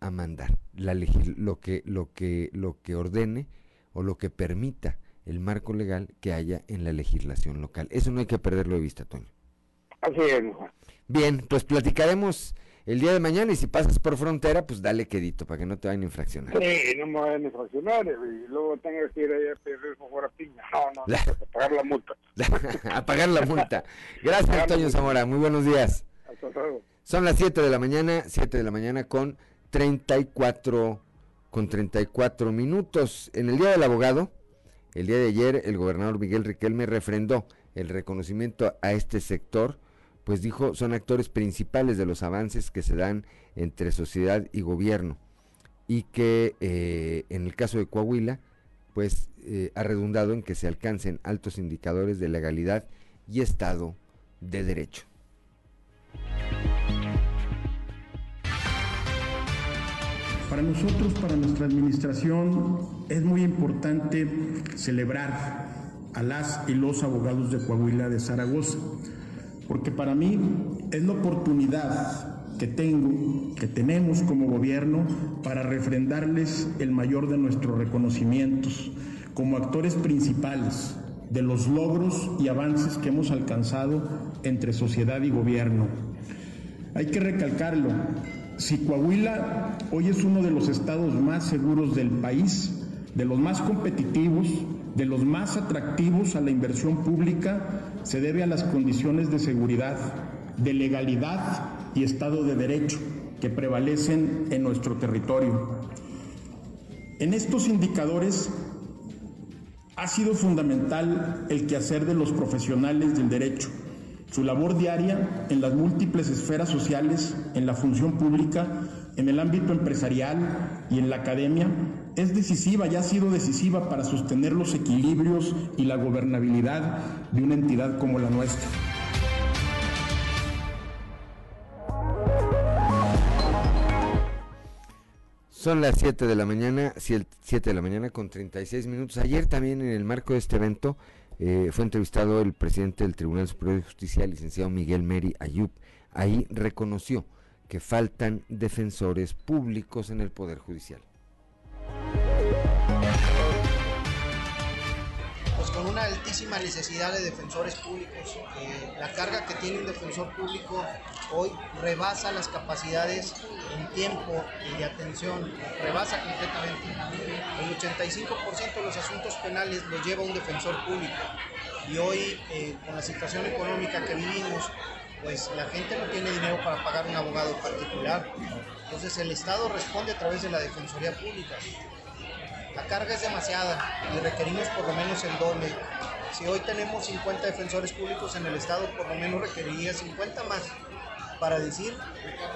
a mandar, la lo que lo que lo que ordene o lo que permita el marco legal que haya en la legislación local. Eso no hay que perderlo de vista, Toño. Así es. Bien, pues platicaremos el día de mañana y si pasas por frontera, pues dale quedito para que no te vayan a infraccionar. Sí, no me vayan a infraccionar y luego tengas que ir allá a pedir favor a piña. No, no, a pagar la multa. [laughs] a pagar la multa. Gracias, Antonio Zamora. Muy buenos días. Hasta luego. Son las 7 de la mañana, 7 de la mañana con 34 con 34 minutos. En el Día del Abogado, el día de ayer, el gobernador Miguel Riquelme refrendó el reconocimiento a este sector pues dijo, son actores principales de los avances que se dan entre sociedad y gobierno y que eh, en el caso de Coahuila, pues eh, ha redundado en que se alcancen altos indicadores de legalidad y Estado de Derecho. Para nosotros, para nuestra administración, es muy importante celebrar a las y los abogados de Coahuila de Zaragoza porque para mí es la oportunidad que tengo, que tenemos como gobierno para refrendarles el mayor de nuestros reconocimientos como actores principales de los logros y avances que hemos alcanzado entre sociedad y gobierno. Hay que recalcarlo, Si Coahuila hoy es uno de los estados más seguros del país, de los más competitivos, de los más atractivos a la inversión pública, se debe a las condiciones de seguridad, de legalidad y Estado de Derecho que prevalecen en nuestro territorio. En estos indicadores ha sido fundamental el quehacer de los profesionales del derecho, su labor diaria en las múltiples esferas sociales, en la función pública, en el ámbito empresarial y en la academia, es decisiva y ha sido decisiva para sostener los equilibrios y la gobernabilidad de una entidad como la nuestra. Son las 7 de la mañana, 7 de la mañana con 36 minutos. Ayer también en el marco de este evento eh, fue entrevistado el presidente del Tribunal Superior de Justicia, licenciado Miguel Meri Ayub. Ahí reconoció que faltan defensores públicos en el Poder Judicial. Con una altísima necesidad de defensores públicos. Eh, la carga que tiene un defensor público hoy rebasa las capacidades en tiempo y de atención, rebasa completamente. El 85% de los asuntos penales los lleva un defensor público. Y hoy, eh, con la situación económica que vivimos, pues la gente no tiene dinero para pagar un abogado particular. Entonces el Estado responde a través de la Defensoría Pública. La carga es demasiada y requerimos por lo menos el doble. Si hoy tenemos 50 defensores públicos en el Estado, por lo menos requeriría 50 más para decir,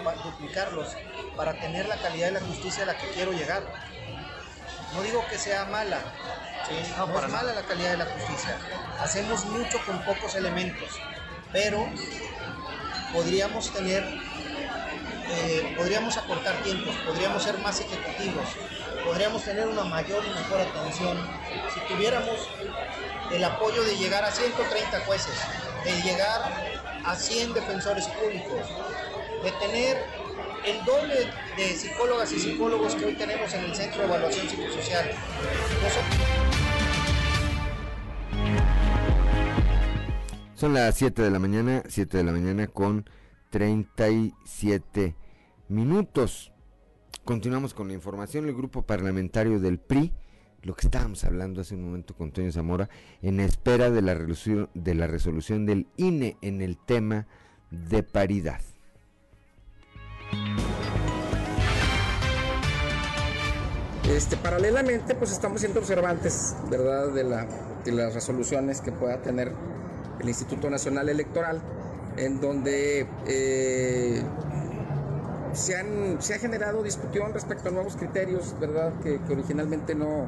para duplicarlos, para tener la calidad de la justicia a la que quiero llegar. No digo que sea mala, no, es mala la calidad de la justicia. Hacemos mucho con pocos elementos, pero podríamos tener, eh, podríamos acortar tiempos, podríamos ser más ejecutivos, podríamos tener una mayor y mejor atención si tuviéramos el apoyo de llegar a 130 jueces, de llegar a 100 defensores públicos, de tener el doble de psicólogas y psicólogos que hoy tenemos en el Centro de Evaluación Psicosocial. Son las 7 de la mañana, 7 de la mañana con 37 minutos. Continuamos con la información. El grupo parlamentario del PRI, lo que estábamos hablando hace un momento con Toño Zamora, en espera de la, resolución, de la resolución del INE en el tema de paridad. Este, paralelamente, pues estamos siendo observantes, ¿verdad?, de, la, de las resoluciones que pueda tener el Instituto Nacional Electoral, en donde eh, se, han, se ha generado discusión respecto a nuevos criterios, ¿verdad?, que, originalmente no,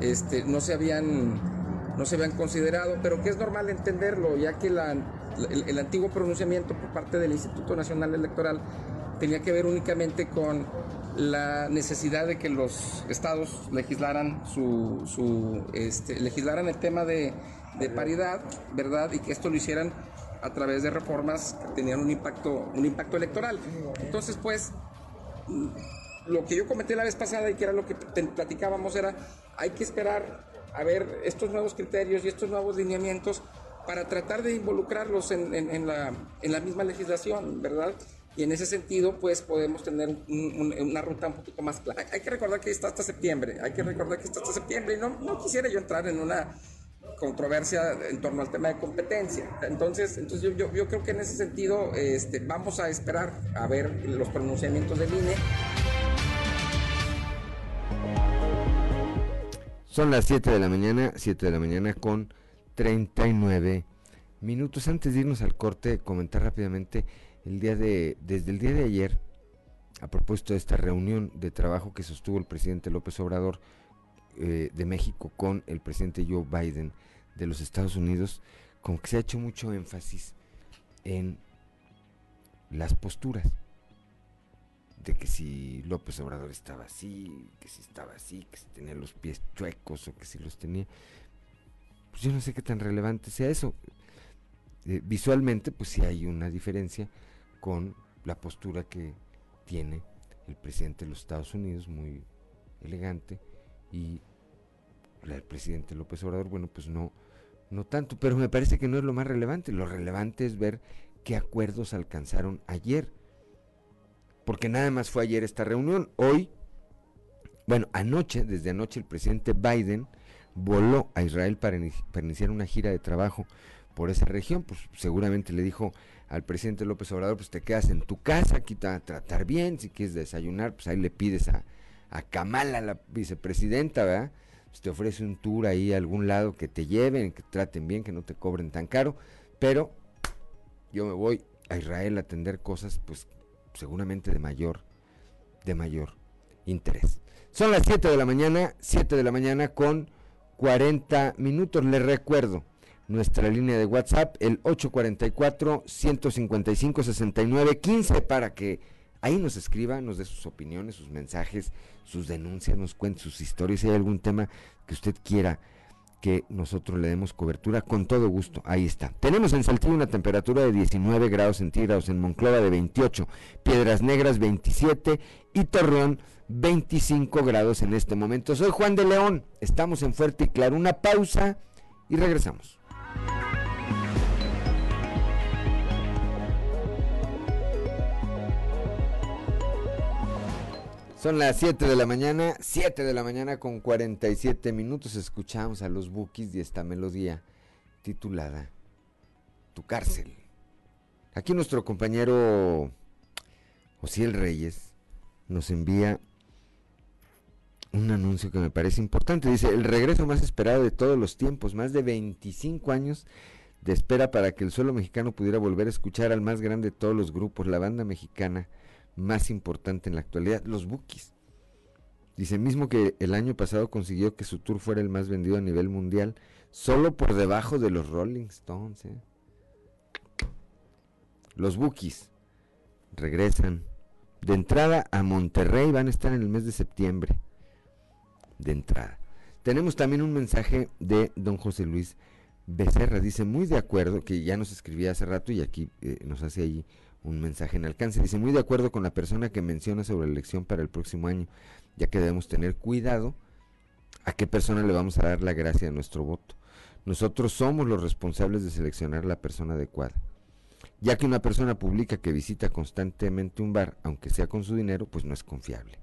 este, no, se habían, no se habían considerado, pero que es normal entenderlo, ya que la, el antiguo pronunciamiento por parte del Instituto Nacional Electoral tenía que ver únicamente con la necesidad de que los estados legislaran su, este, legislaran el tema de, de, paridad, ¿verdad? Y que esto lo hicieran a través de reformas que tenían un impacto, un impacto electoral. Entonces, pues, lo que yo comenté la vez pasada y que era lo que platicábamos era, hay que esperar a ver estos nuevos criterios y estos nuevos lineamientos para tratar de involucrarlos en, en, la, en la misma legislación, ¿verdad? y en ese sentido pues podemos tener una ruta un poquito más clara. Hay que recordar que está hasta septiembre, hay que recordar que está hasta septiembre y no, no quisiera yo entrar en una controversia en torno al tema de competencia. Entonces, entonces yo, yo, creo que en ese sentido este, vamos a esperar a ver los pronunciamientos del INE. Son las 7 de la mañana, 7 de la mañana con 39 minutos. Antes de irnos al corte, comentar rápidamente el día de, desde el día de ayer, a propósito de esta reunión de trabajo que sostuvo el presidente López Obrador eh, de México con el presidente Joe Biden de los Estados Unidos, como que se ha hecho mucho énfasis en las posturas de que si López Obrador estaba así, que si estaba así, que si tenía los pies chuecos o que si los tenía, pues yo no sé qué tan relevante sea eso. Eh, visualmente, pues sí hay una diferencia, con la postura que tiene el presidente de los Estados Unidos, muy elegante, y el presidente López Obrador, bueno, pues no, no tanto, pero me parece que no es lo más relevante. Lo relevante es ver qué acuerdos alcanzaron ayer. porque nada más fue ayer esta reunión. Hoy, bueno, anoche, desde anoche, el presidente Biden voló a Israel para, iniciar una gira de trabajo por esa región. Pues seguramente le dijo al presidente López Obrador, pues te quedas en tu casa, aquí te a tratar bien, si quieres desayunar, pues ahí le pides a, a Kamala, la vicepresidenta, ¿verdad? Pues te ofrece un tour ahí a algún lado que te lleven, que traten bien, que no te cobren tan caro, pero yo me voy a Israel a atender cosas, pues seguramente de mayor, de mayor interés. Son las 7 de la mañana, 7 de la mañana con 40 minutos. Les recuerdo nuestra línea de WhatsApp, el 844-155-6915, para que ahí nos escriba, nos dé sus opiniones, sus mensajes, sus denuncias, nos cuente sus historias, si hay algún tema que usted quiera que nosotros le demos cobertura con todo gusto. Ahí está. Tenemos en Saltillo una temperatura de 19 grados centígrados, en Monclova de 28, Piedras Negras 27 y Torreón 25 grados en este momento. Soy Juan de León, estamos en Fuerte y Claro. Una pausa y regresamos. Son las 7 de la mañana, 7 de la mañana con 47 minutos. Escuchamos a los Bookies y esta melodía titulada Tu cárcel. Aquí nuestro compañero Osiel Reyes nos envía un anuncio que me parece importante. Dice, el regreso más esperado de todos los tiempos, más de 25 años de espera para que el suelo mexicano pudiera volver a escuchar al más grande de todos los grupos, la banda mexicana más importante en la actualidad, los Bookies. Dice mismo que el año pasado consiguió que su tour fuera el más vendido a nivel mundial, solo por debajo de los Rolling Stones. ¿eh? Los Bookies regresan. De entrada a Monterrey van a estar en el mes de septiembre. De entrada. Tenemos también un mensaje de don José Luis Becerra. Dice, muy de acuerdo, que ya nos escribía hace rato y aquí eh, nos hace allí un mensaje en alcance. Dice, muy de acuerdo con la persona que menciona sobre la elección para el próximo año, ya que debemos tener cuidado a qué persona le vamos a dar la gracia de nuestro voto. Nosotros somos los responsables de seleccionar la persona adecuada. Ya que una persona publica que visita constantemente un bar, aunque sea con su dinero, pues no es confiable.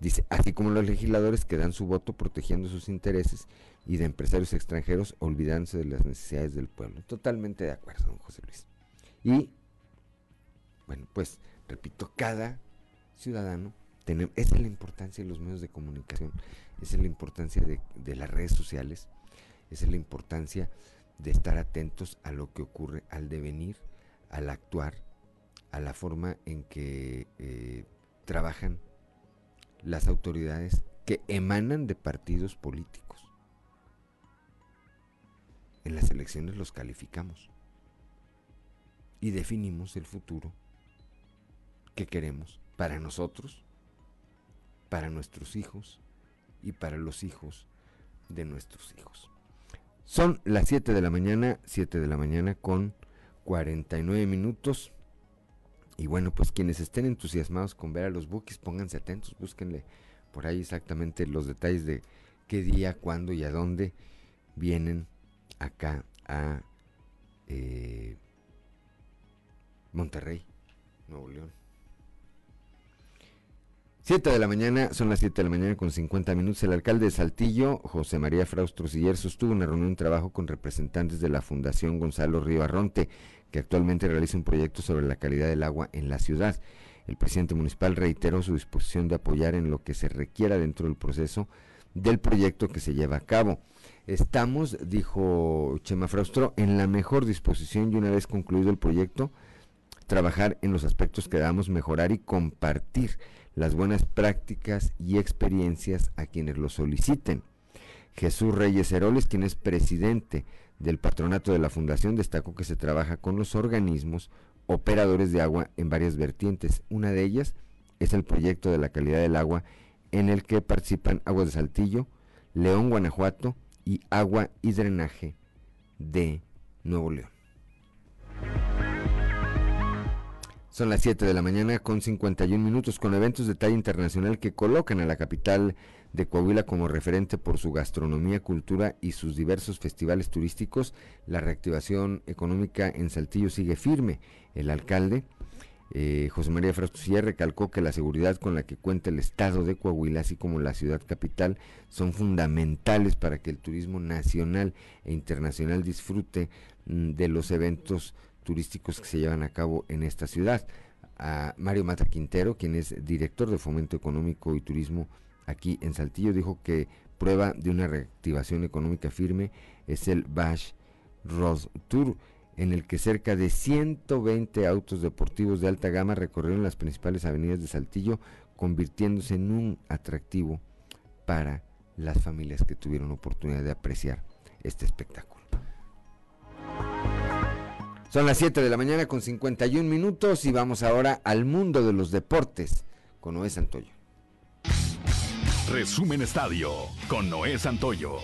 Dice, así como los legisladores que dan su voto protegiendo sus intereses y de empresarios extranjeros olvidándose de las necesidades del pueblo. Totalmente de acuerdo, don José Luis. Y bueno, pues repito, cada ciudadano, tiene, esa es la importancia de los medios de comunicación, esa es la importancia de, las redes sociales, esa es la importancia de estar atentos a lo que ocurre, al devenir, al actuar, a la forma en que eh, trabajan las autoridades que emanan de partidos políticos. En las elecciones los calificamos y definimos el futuro que queremos para nosotros, para nuestros hijos y para los hijos de nuestros hijos. Son las 7 de la mañana, 7 de la mañana con 49 minutos. Y bueno, pues quienes estén entusiasmados con ver a los bookies, pónganse atentos, búsquenle por ahí exactamente los detalles de qué día, cuándo y a dónde vienen acá a eh, Monterrey, Nuevo León. 7 de la mañana, son las 7 de la mañana con 50 minutos. El alcalde de Saltillo, José María Fraustro Siller, sostuvo una reunión de trabajo con representantes de la Fundación Gonzalo Río Arronte, que actualmente realiza un proyecto sobre la calidad del agua en la ciudad. El presidente municipal reiteró su disposición de apoyar en lo que se requiera dentro del proceso del proyecto que se lleva a cabo. Estamos, dijo Chema Fraustro, en la mejor disposición y una vez concluido el proyecto, trabajar en los aspectos que debamos mejorar y compartir las buenas prácticas y experiencias a quienes lo soliciten. Jesús Reyes Heroles, quien es presidente del patronato de la fundación, destacó que se trabaja con los organismos operadores de agua en varias vertientes. Una de ellas es el proyecto de la calidad del agua en el que participan Aguas de Saltillo, León, Guanajuato y Agua y Drenaje de Nuevo León. Son las 7 de la mañana con 51 minutos con eventos de talla internacional que colocan a la capital de Coahuila como referente por su gastronomía, cultura y sus diversos festivales turísticos. La reactivación económica en Saltillo sigue firme. El alcalde Eh, José María Frastusía recalcó que la seguridad con la que cuenta el estado de Coahuila, así como la ciudad capital, son fundamentales para que el turismo nacional e internacional disfrute mm, de los eventos turísticos que se llevan a cabo en esta ciudad. A Mario Mata Quintero, quien es director de Fomento Económico y Turismo aquí en Saltillo, dijo que prueba de una reactivación económica firme es el Bash Road Tour en el que cerca de 120 autos deportivos de alta gama recorrieron las principales avenidas de Saltillo, convirtiéndose en un atractivo para las familias que tuvieron oportunidad de apreciar este espectáculo. Son las 7 de la mañana con 51 minutos y vamos ahora al mundo de los deportes con Noé Santoyo. Resumen Estadio con Noé Santoyo.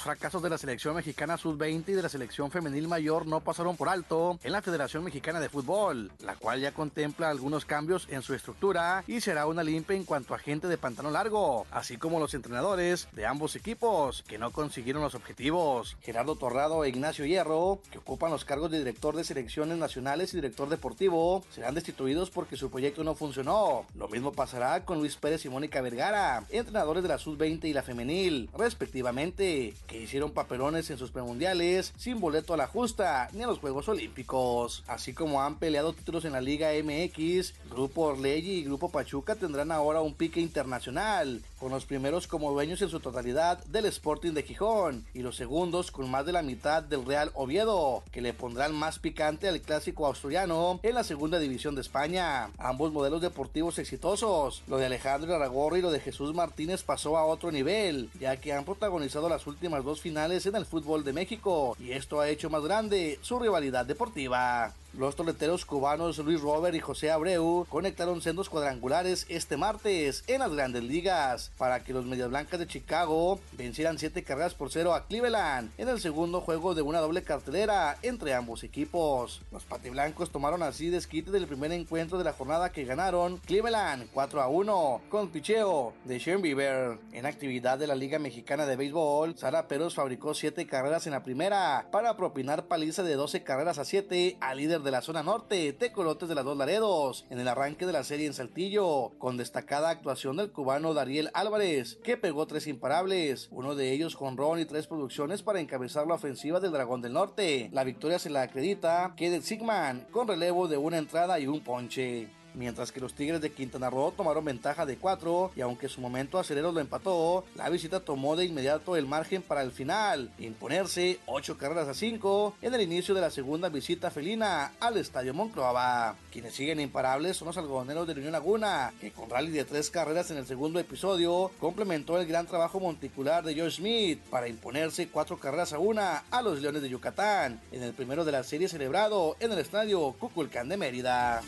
Los fracasos de la selección mexicana sub-20 y de la selección femenil mayor no pasaron por alto en la Federación Mexicana de Fútbol, la cual ya contempla algunos cambios en su estructura y será una limpia en cuanto a gente de pantalón largo, así como los entrenadores de ambos equipos que no consiguieron los objetivos. Gerardo Torrado e Ignacio Hierro, que ocupan los cargos de director de selecciones nacionales y director deportivo, serán destituidos porque su proyecto no funcionó. Lo mismo pasará con Luis Pérez y Mónica Vergara, entrenadores de la sub-20 y la femenil, respectivamente que hicieron papelones en sus premundiales sin boleto a la justa ni a los Juegos Olímpicos. Así como han peleado títulos en la Liga MX, Grupo Orley y Grupo Pachuca tendrán ahora un pique internacional, con los primeros como dueños en su totalidad del Sporting de Gijón y los segundos con más de la mitad del Real Oviedo, que le pondrán más picante al clásico asturiano en la segunda división de España. Ambos modelos deportivos exitosos, lo de Alejandro Aragorri y lo de Jesús Martínez pasó a otro nivel, ya que han protagonizado las últimas dos finales en el fútbol de México y esto ha hecho más grande su rivalidad deportiva. Los toleteros cubanos Luis Robert y José Abreu conectaron sendos cuadrangulares este martes en las grandes ligas para que los Medias Blancas de Chicago vencieran siete carreras por cero a Cleveland en el segundo juego de una doble cartelera entre ambos equipos. Los patiblancos tomaron así desquite del primer encuentro de la jornada que ganaron Cleveland 4 a 1 con picheo de Shane Bieber. En actividad de la Liga Mexicana de Béisbol, Sara Peros fabricó siete carreras en la primera para propinar paliza de 12 carreras a 7 al líder de la zona norte, Tecolotes de las Dos Laredos, en el arranque de la serie en Saltillo, con destacada actuación del cubano Dariel Álvarez, que pegó tres imparables, uno de ellos con Ron y tres producciones para encabezar la ofensiva del Dragón del Norte. La victoria se la acredita Kenneth Sigman, con relevo de una entrada y un ponche mientras que los Tigres de Quintana Roo tomaron ventaja de 4 y aunque su momento acelero lo empató, la visita tomó de inmediato el margen para el final, imponerse 8 carreras a 5 en el inicio de la segunda visita felina al Estadio Monclova. Quienes siguen imparables son los algodoneros de la Unión Laguna, que con rally de 3 carreras en el segundo episodio complementó el gran trabajo monticular de Joe Smith para imponerse 4 carreras a 1 a los Leones de Yucatán en el primero de la serie celebrado en el Estadio Cuculcán de Mérida.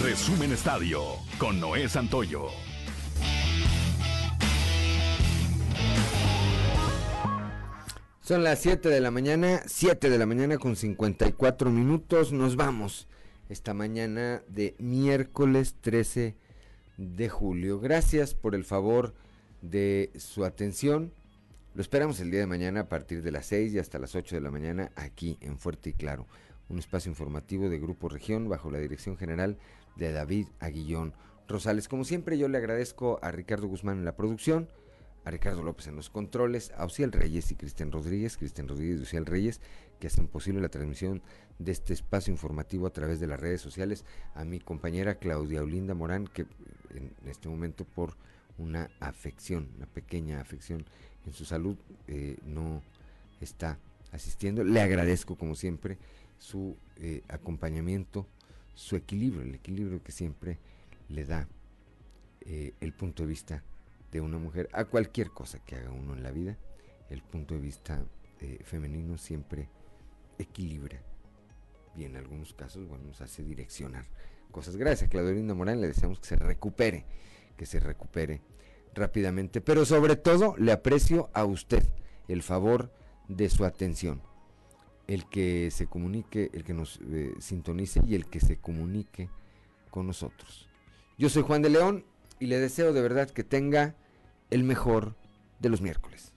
Resumen Estadio con Noé Santoyo. Son las 7 de la mañana, 7 de la mañana con 54 minutos. Nos vamos esta mañana de miércoles 13 de julio. Gracias por el favor de su atención. Lo esperamos el día de mañana a partir de las 6 y hasta las 8 de la mañana aquí en Fuerte y Claro, un espacio informativo de Grupo Región bajo la dirección general de David Aguillón Rosales. Como siempre, yo le agradezco a Ricardo Guzmán en la producción, a Ricardo López en los controles, a Ociel Reyes y Cristian Rodríguez, Cristian Rodríguez y Ociel Reyes, que hacen posible la transmisión de este espacio informativo a través de las redes sociales, a mi compañera Claudia Olinda Morán, que en este momento por una afección, una pequeña afección en su salud, eh, no está asistiendo. Le agradezco, como siempre, su eh, acompañamiento su equilibrio, el equilibrio que siempre le da eh, el punto de vista de una mujer a cualquier cosa que haga uno en la vida, el punto de vista eh, femenino siempre equilibra y en algunos casos bueno, nos hace direccionar cosas. Gracias, Claudelina Morán, le deseamos que se recupere, que se recupere rápidamente, pero sobre todo le aprecio a usted el favor de su atención el que se comunique, el que nos eh, sintonice y el que se comunique con nosotros. Yo soy Juan de León y le deseo de verdad que tenga el mejor de los miércoles.